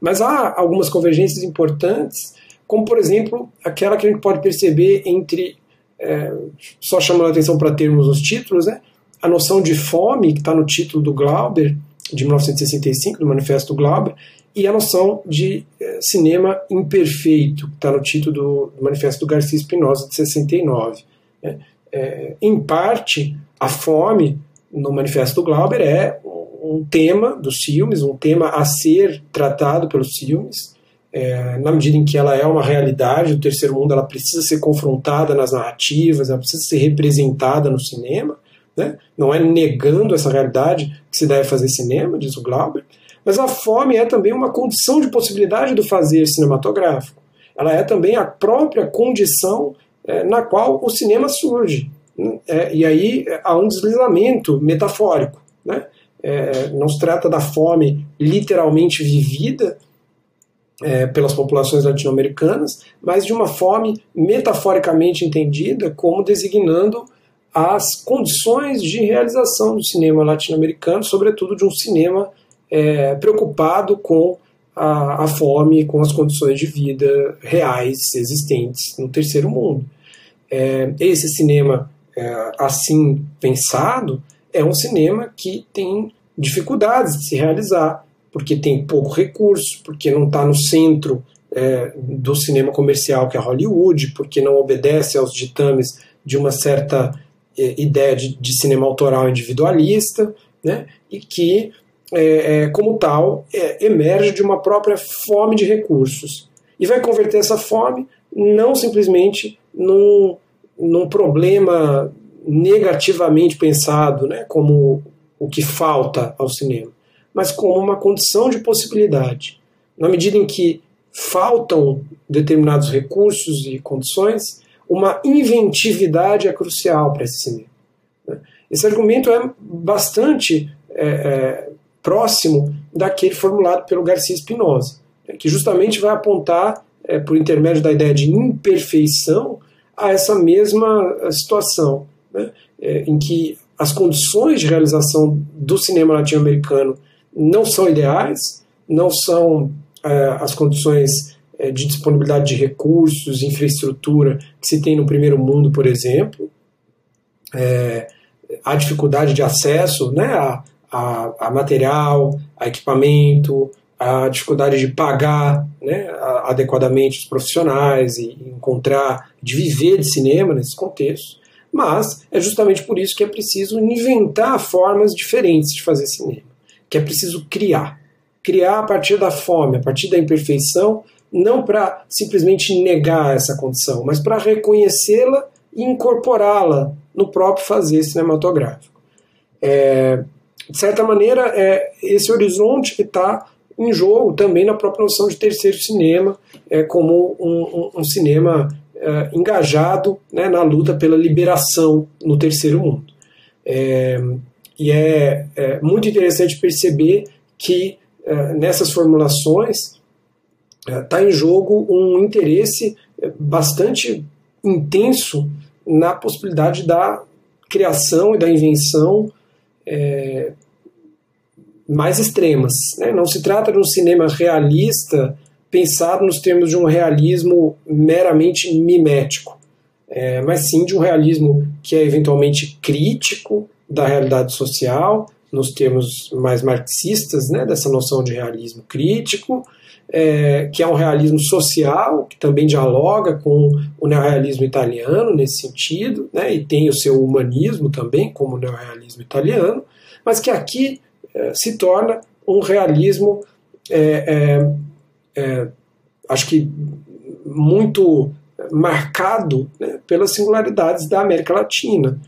Mas há algumas convergências importantes, como, por exemplo, aquela que a gente pode perceber entre, é, só chamando a atenção para termos os títulos, né? a noção de fome, que está no título do Glauber, de 1965, do Manifesto Glauber, e a noção de eh, cinema imperfeito, que está no título do, do, Manifesto do Garcia Espinosa, de 69. É, é, em parte, a fome no Manifesto do Glauber é um tema dos filmes, um tema a ser tratado pelos filmes, é, na medida em que ela é uma realidade do terceiro mundo, ela precisa ser confrontada nas narrativas, ela precisa ser representada no cinema, né? Não é negando essa realidade que se deve fazer cinema, diz o Glauber, mas a fome é também uma condição de possibilidade do fazer cinematográfico. Ela é também a própria condição é, na qual o cinema surge. Né? É, e aí há um deslizamento metafórico. Né? É, não se trata da fome literalmente vivida é, pelas populações latino-americanas, mas de uma fome metaforicamente entendida como designando as condições de realização do cinema latino-americano, sobretudo de um cinema é, preocupado com a, a, fome, com as condições de vida reais existentes no terceiro mundo. É, esse cinema é, assim pensado é um cinema que tem dificuldades de se realizar, porque tem pouco recurso, porque não está no centro é, do cinema comercial que é Hollywood, porque não obedece aos ditames de uma certa é, ideia de, de, cinema autoral individualista, né, e que, é, é, como tal, é, emerge de uma própria fome de recursos. E vai converter essa fome não simplesmente num, num problema negativamente pensado, né, como o que falta ao cinema, mas como uma condição de possibilidade. Na medida em que faltam determinados recursos e condições, uma inventividade é crucial para esse cinema. Né? Esse argumento é bastante é, é, próximo daquele formulado pelo Garcia Spinoza, né? que justamente vai apontar, é, por intermédio da ideia de imperfeição, a essa mesma situação, né? É, em que as condições de realização do cinema latino-americano não são ideais, não são é, as condições é, de disponibilidade de recursos, infraestrutura que se tem no primeiro mundo, por exemplo, é, a dificuldade de acesso né, a, a, a, material, a equipamento, a dificuldade de pagar né, adequadamente os profissionais e encontrar, de viver de cinema nesse contexto. Mas é justamente por isso que é preciso inventar formas diferentes de fazer cinema, que é preciso criar. Criar a partir da fome, a partir da imperfeição, não para simplesmente negar essa condição, mas para reconhecê-la e incorporá-la no próprio fazer cinematográfico. É, de certa maneira, é esse horizonte que está em jogo também na própria noção de terceiro cinema, é, como um, um, um cinema é, engajado né, na luta pela liberação no terceiro mundo. É, e é, é, muito interessante perceber que é, nessas formulações está é, em jogo um interesse é, bastante intenso na possibilidade da criação e da invenção é, mais extremas. Né? Não se trata de um cinema realista pensado nos termos de um realismo meramente mimético, é, mas sim de um realismo que é eventualmente crítico da realidade social, nos termos mais marxistas, né, dessa noção de realismo crítico, é, que é um realismo social, que também dialoga com o neorrealismo italiano nesse sentido, né, e tem o seu humanismo também, como o neorrealismo italiano, mas que aqui é, se torna um realismo, é, é, é acho que muito marcado né, pelas singularidades da América Latina,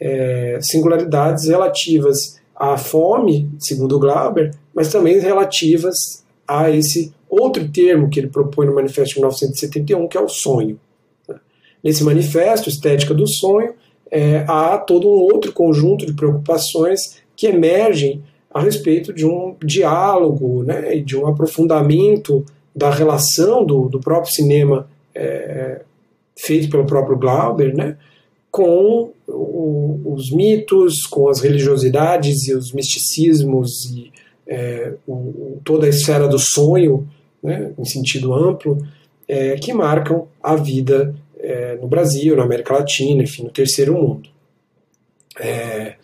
é, singularidades relativas à fome, segundo Glauber, mas também relativas a esse outro termo que ele propõe no Manifesto de 1971, que é o sonho. Nesse manifesto, Estética do Sonho, é, há todo um outro conjunto de preocupações que emergem a respeito de um diálogo né, e de um aprofundamento da relação do, do próprio cinema é, feito pelo próprio Glauber né, com o, os mitos, com as religiosidades e os misticismos e é, o, toda a esfera do sonho, né, em sentido amplo, é, que marcam a vida é, no Brasil, na América Latina, enfim, no terceiro mundo. É,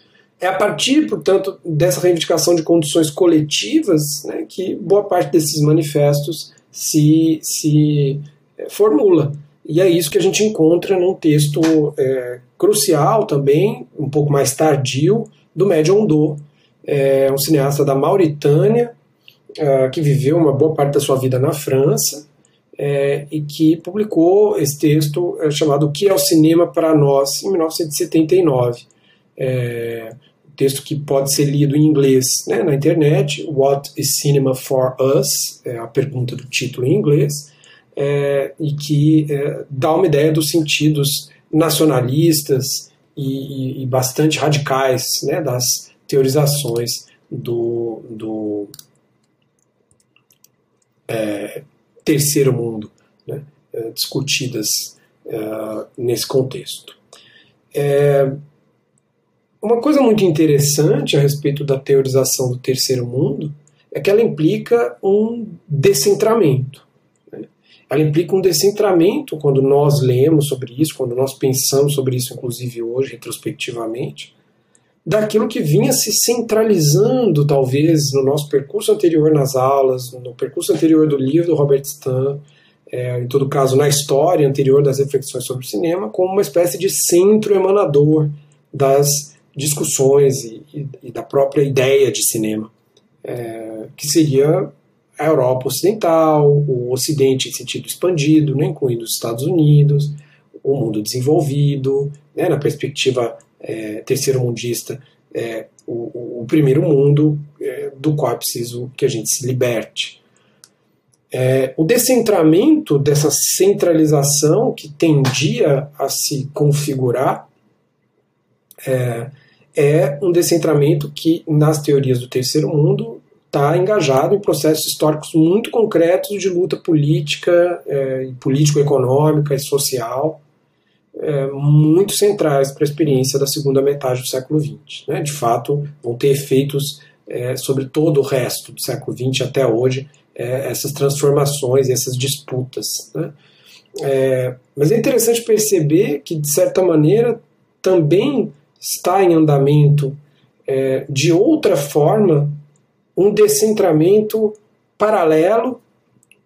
é, a partir, portanto, dessa reivindicação de condições coletivas né, que boa parte desses manifestos se, se é, formula. E é isso que a gente encontra num texto é, crucial também, um pouco mais tardio, do Médio Ondo, é um cineasta da Mauritânia, uh, que viveu uma boa parte da sua vida na França, é, e que publicou esse texto é, chamado O que é o cinema para nós, em 1979. É, texto que pode ser lido em inglês né, na internet, What is Cinema for Us? É a pergunta do título em inglês, é, e que é, dá uma ideia dos sentidos nacionalistas e, e bastante radicais né, das teorizações do, do é, terceiro mundo, né, é, discutidas é, nesse contexto. É, uma coisa muito interessante a respeito da teorização do terceiro mundo é que ela implica um descentramento. Ela implica um descentramento quando nós lemos sobre isso, quando nós pensamos sobre isso, inclusive hoje, retrospectivamente, daquilo que vinha se centralizando, talvez, no nosso percurso anterior nas aulas, no percurso anterior do livro do Robert Stan, é, em todo caso, na história anterior das reflexões sobre o cinema, como uma espécie de centro emanador das discussões e, e, e da própria ideia de cinema, é, que seria a Europa Ocidental, o Ocidente em sentido expandido, né, incluindo os Estados Unidos, o mundo desenvolvido, né, na perspectiva é, terceiro mundista, é, o, o, primeiro mundo é, do qual é preciso que a gente se liberte. É, o descentramento dessa centralização que tendia a se configurar é, é um descentramento que, nas teorias do terceiro mundo, está engajado em processos históricos muito concretos de luta política, é, político-econômica e social, é, muito centrais para a experiência da segunda metade do século XX. Né? De fato, vão ter efeitos é, sobre todo o resto do século XX até hoje, é, essas transformações, essas disputas. Né? É, mas é interessante perceber que, de certa maneira, também está em andamento, é, de outra forma, um descentramento paralelo,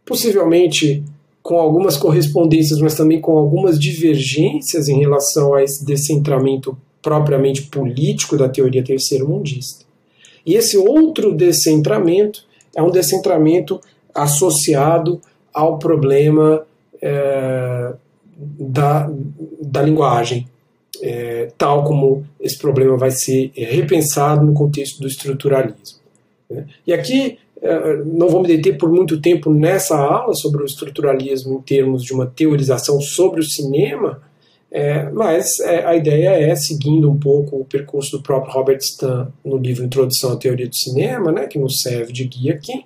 possivelmente com algumas correspondências, mas também com algumas divergências em relação a esse descentramento propriamente político da teoria terceiro-mundista. E esse outro descentramento é um descentramento associado ao problema é, da, da linguagem, é, tal como esse problema vai ser repensado no contexto do estruturalismo. Né? E aqui é, não vou me deter por muito tempo nessa aula sobre o estruturalismo em termos de uma teorização sobre o cinema, é, mas é, a ideia é, seguindo um pouco o percurso do próprio Robert Stan no livro Introdução à Teoria do Cinema, né, que nos serve de guia aqui,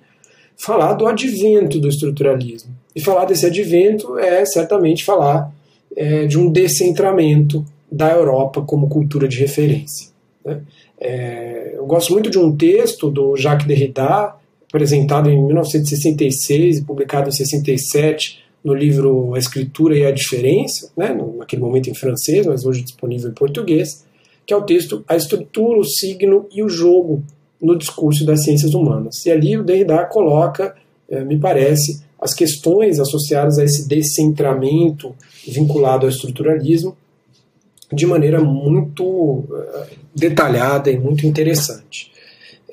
falar do advento do estruturalismo. E falar desse advento é certamente falar de um descentramento da Europa como cultura de referência. Né? É, eu gosto muito de um texto do Jacques Derrida, apresentado em 1966 e publicado em 67 no livro A Escritura e a Diferença, né, naquele momento em francês, mas hoje disponível em português, que é o texto A Estrutura, o Signo e o Jogo no Discurso das Ciências Humanas. E ali o Derrida coloca, é, me parece, as questões associadas a esse descentramento vinculado ao estruturalismo de maneira muito uh, detalhada e muito interessante.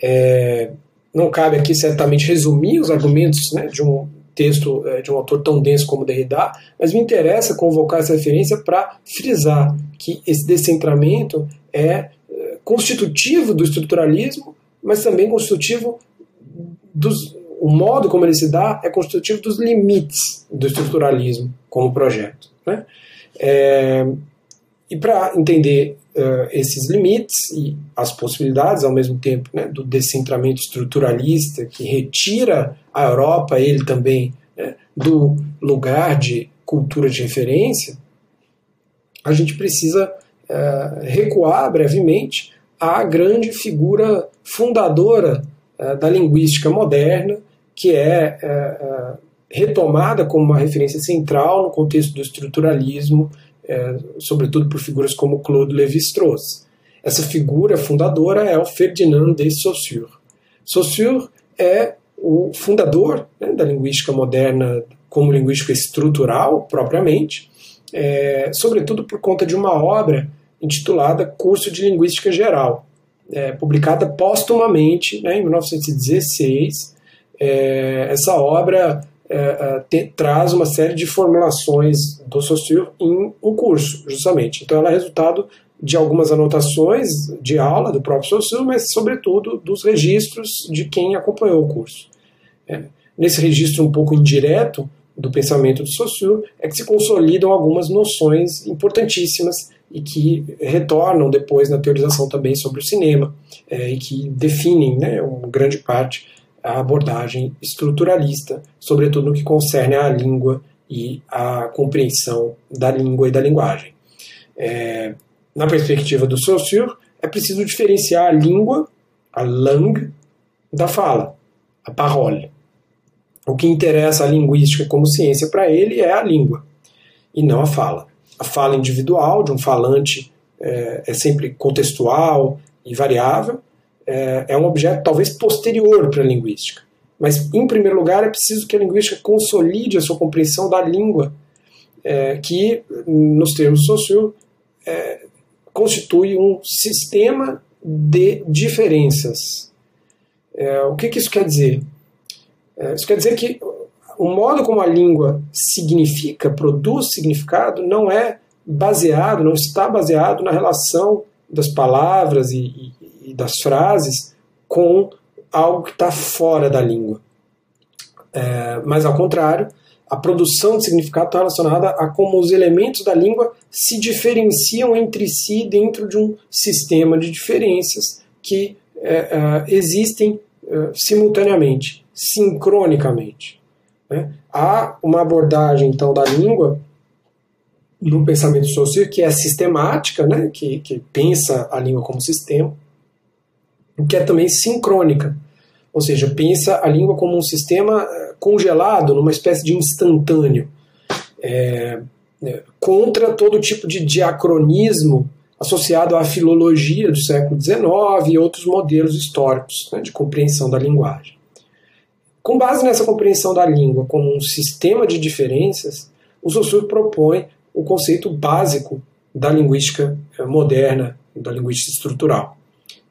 É, não cabe aqui certamente resumir os argumentos né, de um texto é, de um autor tão denso como Derrida, mas me interessa convocar essa referência para frisar que esse descentramento é, é constitutivo do estruturalismo, mas também constitutivo dos. O modo como ele se dá é constitutivo dos limites do estruturalismo como projeto. Né? É, e para entender uh, esses limites e as possibilidades, ao mesmo tempo, né, do descentramento estruturalista que retira a Europa, ele também, né, do lugar de cultura de referência, a gente precisa uh, recuar brevemente à grande figura fundadora uh, da linguística moderna, que é retomada como uma referência central no contexto do estruturalismo é, sobretudo por figuras como Claude Lévi-Strauss. Essa figura fundadora é o Ferdinand de Saussure. Saussure é o fundador né, da linguística moderna como linguística estrutural, propriamente, é, sobretudo por conta de uma obra intitulada Curso de Linguística Geral, é, publicada póstumamente né, em 1916. É, essa obra é, é, te, traz uma série de formulações do Saussure em um curso, justamente. Então ela é resultado de algumas anotações de aula do próprio Saussure, mas sobretudo dos registros de quem acompanhou o curso. É, nesse registro um pouco indireto do pensamento do Saussure é que se consolidam algumas noções importantíssimas e que retornam depois na teorização também sobre o cinema é, e que definem né, uma grande parte a abordagem estruturalista, sobretudo no que concerne à língua e à compreensão da língua e da linguagem. É, na perspectiva do Saussure, é preciso diferenciar a língua, a langue, da fala, a parole. O que interessa a linguística como ciência para ele é a língua e não a fala. A fala individual de um falante é, é sempre contextual e variável, é, é um objeto talvez posterior para a linguística. Mas, em primeiro lugar, é preciso que a linguística consolide a sua compreensão da língua, é, que, nos termos Saussure, é, constitui um sistema de diferenças. É, o que, que, isso quer dizer? É, isso quer dizer que o modo como a língua significa, produz significado, não é baseado, não está baseado na relação das palavras e, e das frases com algo que está fora da língua. É, mas, ao contrário, a produção de significado está relacionada a como os elementos da língua se diferenciam entre si dentro de um sistema de diferenças que é, é, existem é, simultaneamente, sincronicamente. Né? Há uma abordagem, então, da língua no pensamento social que é sistemática, né? que, que pensa a língua como sistema, que é também sincrônica. Ou seja, pensa a língua como um sistema eh, congelado, numa espécie de instantâneo, é, é, contra todo tipo de diacronismo associado à filologia do século XIX e outros modelos históricos né, de compreensão da linguagem. Com base nessa compreensão da língua como um sistema de diferenças, o Saussure propõe o conceito básico da linguística eh, moderna, da linguística estrutural.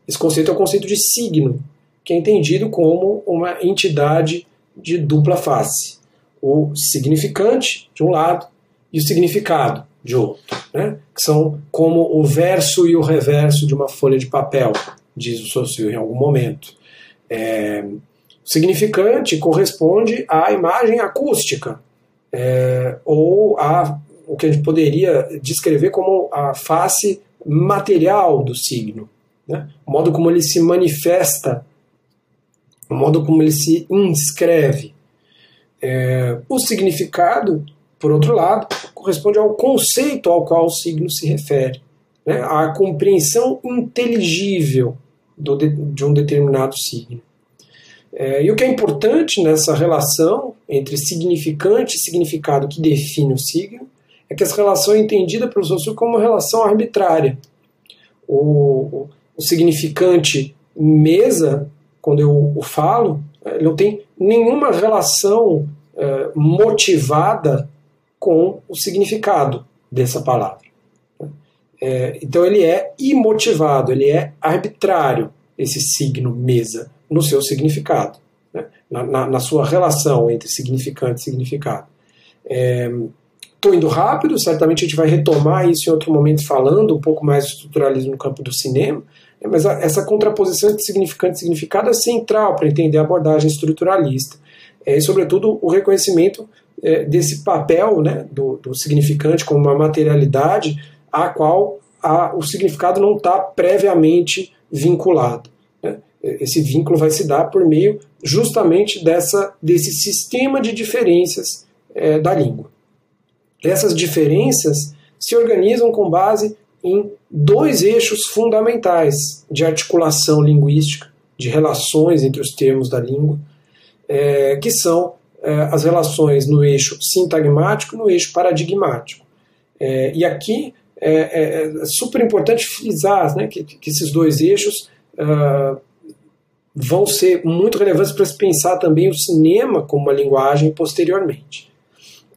Esse conceito é o conceito de signo, que é entendido como uma entidade de dupla face. O significante, de um lado, e o significado, de outro. Né? Que são como o verso e o reverso de uma folha de papel, diz o Saussure em algum momento. É, o significante corresponde à imagem acústica, é, ou a o que a gente poderia descrever como a face material do signo né? o modo como ele se manifesta, o modo como ele se inscreve. É, o significado, por outro lado, corresponde ao conceito ao qual o signo se refere, né? à compreensão inteligível do, de um determinado signo. É, e o que é importante nessa relação entre significante e significado que define o signo é que essa relação é entendida pelo Saussure como uma relação arbitrária. O, o significante mesa, quando eu o falo, ele não tem nenhuma relação é, motivada com o significado dessa palavra. É, então ele é imotivado, ele é arbitrário, esse signo mesa no seu significado, né? na, na, na, sua relação entre significante e significado. Estou é, indo rápido, certamente a gente vai retomar isso em outro momento falando um pouco mais de estruturalismo no campo do cinema? Mas a, essa contraposição entre significante e significado é central para entender a abordagem estruturalista. É, e, sobretudo, o reconhecimento é, desse papel né, do, do significante como uma materialidade a qual a, o significado não está previamente vinculado. Né? Esse vínculo vai se dar por meio justamente dessa, desse sistema de diferenças é, da língua. Essas diferenças se organizam com base em dois eixos fundamentais de articulação linguística, de relações entre os termos da língua, é, que são é, as relações no eixo sintagmático e no eixo paradigmático. É, e aqui é, é, é, super importante frisar né, que, que esses dois eixos uh, vão ser muito relevantes para se pensar também o cinema como uma linguagem posteriormente.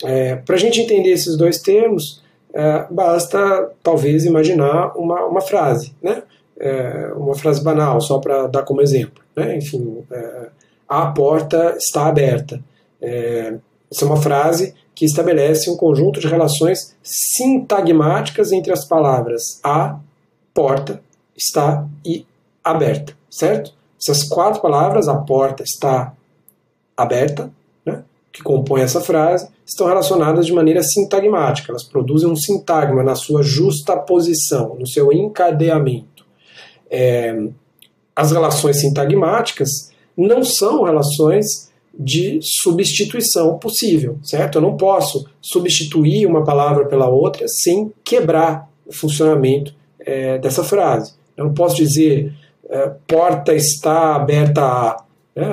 É, para a gente entender esses dois termos, é, basta talvez imaginar uma, uma frase, né? É, uma frase banal, só para dar como exemplo. Né? Enfim, é, a porta está aberta. essa é uma frase que estabelece um conjunto de relações sintagmáticas entre as palavras a, porta, está e aberta, certo? Essas quatro palavras, a porta está aberta, que compõem essa frase, estão relacionadas de maneira sintagmática, elas produzem um sintagma na sua justa posição, no seu encadeamento. É, as relações sintagmáticas não são relações de substituição possível, certo? Eu não posso substituir uma palavra pela outra sem quebrar o funcionamento é, dessa frase. Eu não posso dizer é, porta está aberta a. Né?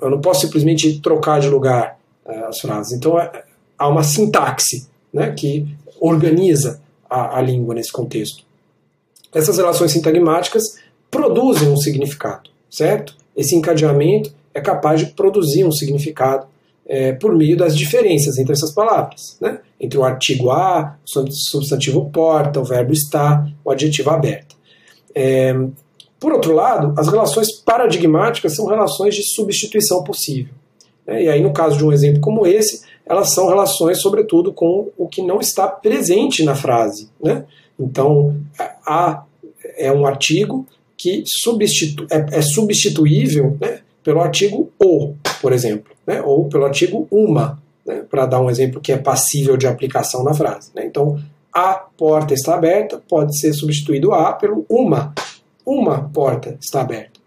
Eu não posso simplesmente trocar de lugar é, as frases. Então é, há uma sintaxe né, que organiza a, a língua nesse contexto. Essas relações sintagmáticas produzem um significado, certo? Esse encadeamento é capaz de produzir um significado é, por meio das diferenças entre essas palavras, né? entre o artigo a, o substantivo porta, o verbo está, o adjetivo aberta. É, por outro lado, as relações paradigmáticas são relações de substituição possível. Né? E aí, no caso de um exemplo como esse, elas são relações, sobretudo, com o que não está presente na frase. Né? Então, a é um artigo que substitu é, é substituível né, pelo artigo o, por exemplo, né? ou pelo artigo uma, né? para dar um exemplo que é passível de aplicação na frase. Né? Então, a porta está aberta pode ser substituído a pelo uma. Uma porta está aberta.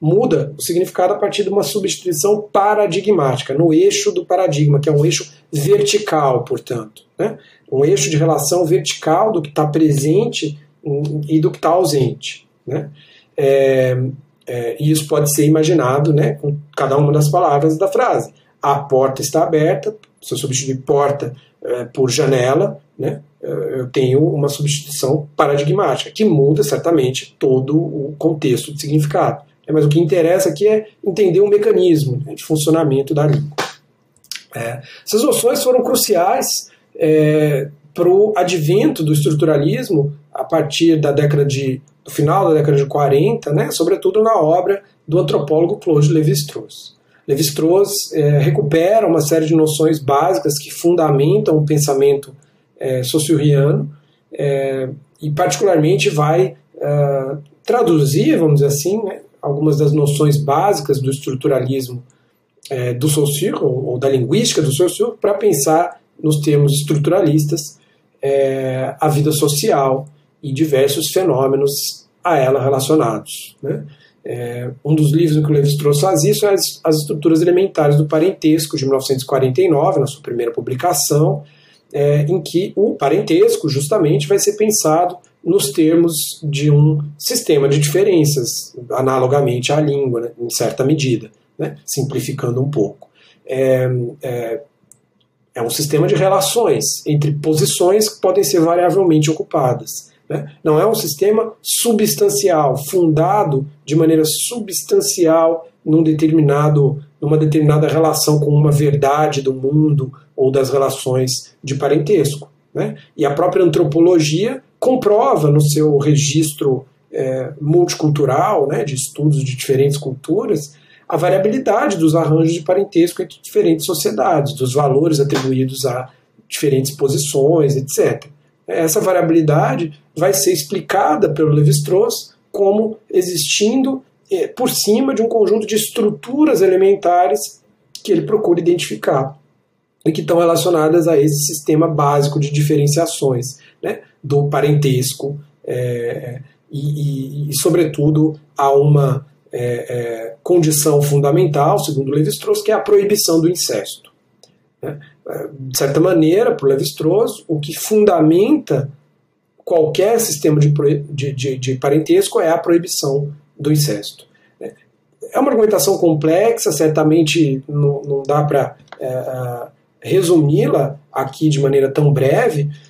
Muda o significado a partir de uma substituição paradigmática, no eixo do paradigma, que é um eixo vertical, portanto. Né? Um eixo de relação vertical do que está presente e do que está ausente. Né? É, é, e isso pode ser imaginado né, com cada uma das palavras da frase. A porta está aberta, se eu substituir porta é, por janela, né, é, eu tenho uma substituição paradigmática, que muda certamente todo o contexto de significado. É, mas o que interessa aqui é entender o mecanismo né, de funcionamento da língua. É, essas noções foram cruciais é, para o advento do estruturalismo a partir da década de do final da década de 40, né, sobretudo na obra do antropólogo Claude Lévi-Strauss. Lévi-Strauss é, recupera uma série de noções básicas que fundamentam o pensamento é, é, e particularmente vai é, traduzir, vamos dizer assim, né, algumas das noções básicas do estruturalismo é, do Saussure, ou, ou, da linguística do Saussure, para pensar nos termos estruturalistas é, a vida social, e diversos fenômenos a ela relacionados. Né? É, um dos livros em que o Levi-Strauss faz isso é as, as, Estruturas Elementares do Parentesco, de 1949, na sua primeira publicação, é, em que o parentesco justamente vai ser pensado nos termos de um sistema de diferenças, analogamente à língua, né, em certa medida, né, simplificando um pouco. É, é, é um sistema de relações entre posições que podem ser variavelmente ocupadas. Né? Não é um sistema substancial, fundado de maneira substancial num determinado, numa determinada relação com uma verdade do mundo ou das relações de parentesco. Né? E a própria antropologia comprova no seu registro é, multicultural, né, de estudos de diferentes culturas, a variabilidade dos arranjos de parentesco entre diferentes sociedades, dos valores atribuídos a diferentes posições, etc. Essa variabilidade vai ser explicada pelo Levi-Strauss como existindo é, por cima de um conjunto de estruturas elementares que ele procura identificar e que estão relacionadas a esse sistema básico de diferenciações do parentesco é, e, e, e, sobretudo, a uma é, é, condição fundamental, segundo Levi-Strauss, que é a proibição do incesto. Né? De certa maneira, para Levi-Strauss, o que fundamenta qualquer sistema de, de, de, de, parentesco é a proibição do incesto. É uma argumentação complexa, certamente não, não dá para é, resumi-la aqui de maneira tão breve, é,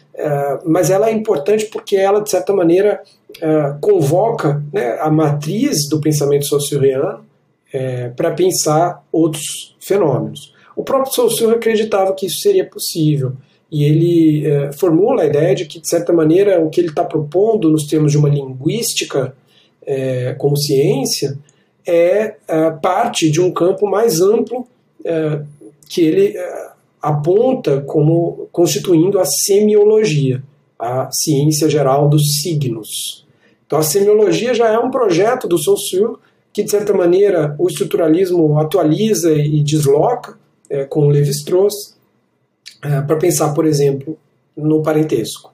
mas ela é importante porque ela, de certa maneira, é, convoca né, a matriz do pensamento saussuriano é, para pensar outros fenômenos. O próprio Saussure acreditava que isso seria possível e ele é, formula a ideia de que, de certa maneira, o que ele está propondo nos termos de uma linguística é, como ciência é, é parte de um campo mais amplo que ele aponta como constituindo a semiologia, a ciência geral dos signos. Então a semiologia já é um projeto do Saussure que, de certa maneira, o estruturalismo atualiza e desloca é, com o Levi-Strauss é, para pensar, por exemplo, no parentesco.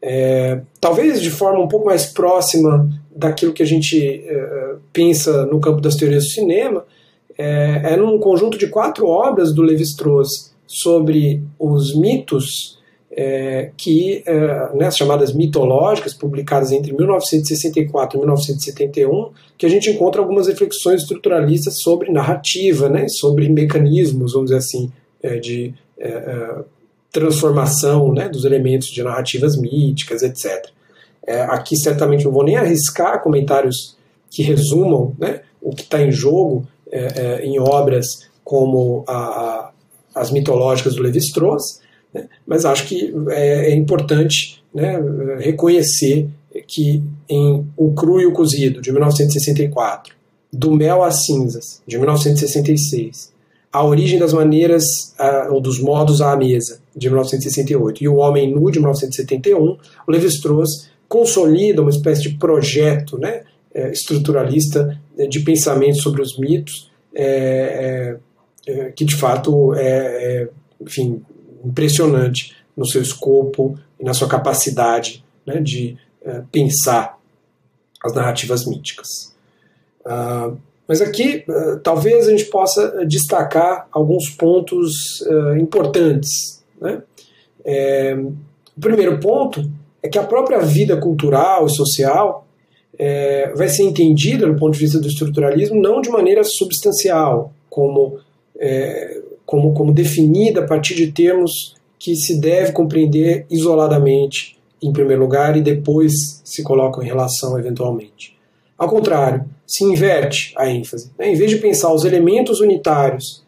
É, talvez de forma um pouco mais próxima daquilo que a gente é, pensa no campo das teorias do cinema, é, é num conjunto de quatro obras do Levi-Strauss sobre os mitos é, que, é, né, as chamadas mitológicas, publicadas entre 1964 e 1971, que a gente encontra algumas reflexões estruturalistas sobre narrativa, né, sobre mecanismos, vamos dizer assim, é, de é, é, transformação né, dos elementos de narrativas míticas, etc. É, aqui certamente não vou nem arriscar comentários que resumam né, o que está em jogo em obras como a, a as mitológicas do Levi-Strauss, né, mas acho que é, é importante né, reconhecer que em O Cru e o Cozido, de 1964, Do Mel às Cinzas, de 1966, A Origem das Maneiras, ou dos Modos à Mesa, de 1968, e O Homem Nu, de 1971, o Levi-Strauss consolida uma espécie de projeto né, é, estruturalista de pensamento sobre os mitos, é, é, é, que de fato é, é, enfim, impressionante no seu escopo e na sua capacidade né, de é, pensar as narrativas míticas. Uh, mas aqui uh, talvez a gente possa destacar alguns pontos uh, importantes. Né? É, o primeiro ponto é que a própria vida cultural e social é, vai ser entendida, do ponto de vista do estruturalismo, não de maneira substancial, como é, como, como definida a partir de termos que se deve compreender isoladamente, em primeiro lugar, e depois se colocam em relação eventualmente. Ao contrário, se inverte a ênfase. Né? Em vez de pensar os elementos unitários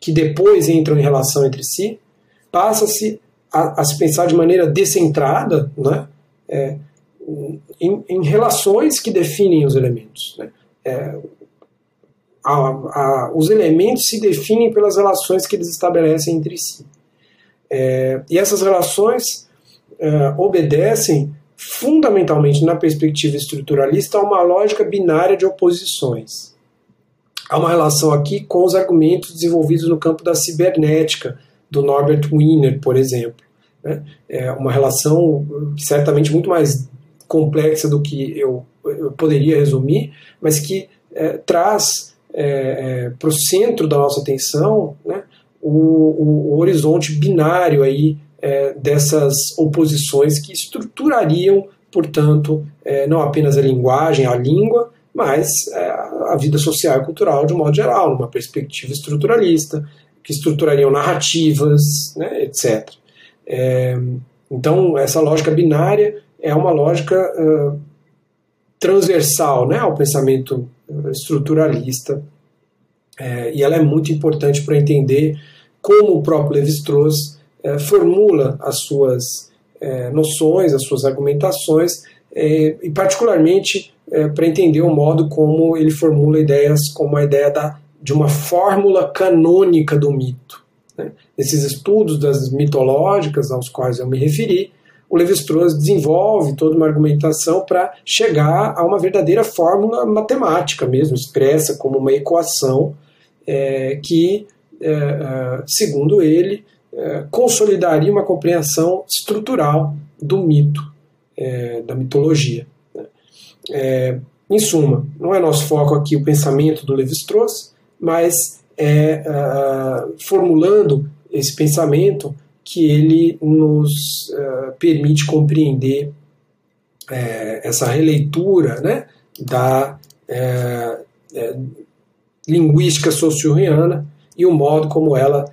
que depois entram em relação entre si, passa-se a, a, se pensar de maneira descentrada né? É, em, em, relações que definem os elementos. Né? É, a, a, os elementos se definem pelas relações que eles estabelecem entre si. É, e essas relações é, obedecem fundamentalmente, na perspectiva estruturalista, a uma lógica binária de oposições. Há uma relação aqui com os argumentos desenvolvidos no campo da cibernética, do Norbert Wiener, por exemplo. Né? É uma relação certamente muito mais complexa do que eu, eu poderia resumir, mas que é, traz é, é, para o centro da nossa atenção né, o, o, o horizonte binário aí, é, dessas oposições que estruturariam, portanto, é, não apenas a linguagem, a língua, mas é, a vida social e cultural de um modo geral, numa perspectiva estruturalista, que estruturariam narrativas, né, etc. É, então, essa lógica binária é uma lógica transversal né, ao pensamento estruturalista, é, e ela é muito importante para entender como o próprio Levi-Strauss é, formula as suas é, noções, as suas argumentações e particularmente para entender o modo como ele formula ideias como a ideia da, de uma fórmula canônica do mito. Né? Nesses estudos das mitológicas aos quais eu me referi, o Levi-Strauss desenvolve toda uma argumentação para chegar a uma verdadeira fórmula matemática mesmo, expressa como uma equação é, que, é, é segundo ele, é, consolidaria uma compreensão estrutural do mito, é, da mitologia. Né? É, em suma, não é nosso foco aqui o pensamento do Levi-Strauss, mas é formulando esse pensamento que ele nos uh, permite compreender uh, essa releitura né, da é, é, linguística socio-riana e o modo como ela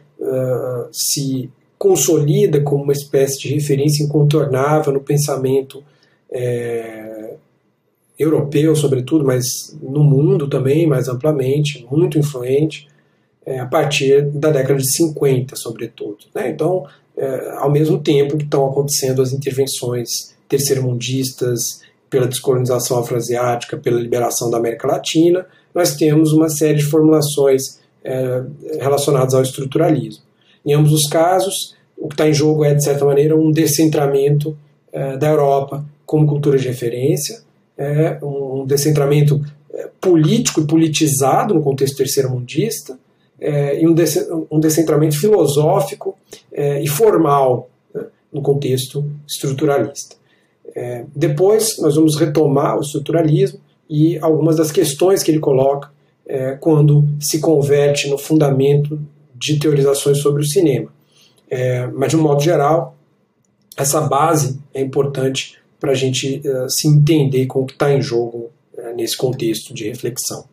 se consolida como uma espécie de referência incontornável no pensamento é, europeu, sobretudo, mas no mundo também, mais amplamente, muito influente, é, a partir da década de 50, sobretudo. Né? Então, é, ao mesmo tempo que estão acontecendo as intervenções terceiro-mundistas pela descolonização afroasiática, pela liberação da América Latina, nós temos uma série de formulações é, relacionadas ao estruturalismo. Em ambos os casos, o que está em jogo é, de certa maneira, um descentramento é, da Europa como cultura de referência, um descentramento político e politizado no contexto terceiro-mundista, é, e um, um descentramento filosófico é, e formal né, no contexto estruturalista. É, depois nós vamos retomar o estruturalismo e algumas das questões que ele coloca é, quando se converte no fundamento de teorizações sobre o cinema. É, mas, de um modo geral, essa base é importante para a gente uh, se entender com o que está em jogo nesse contexto de reflexão.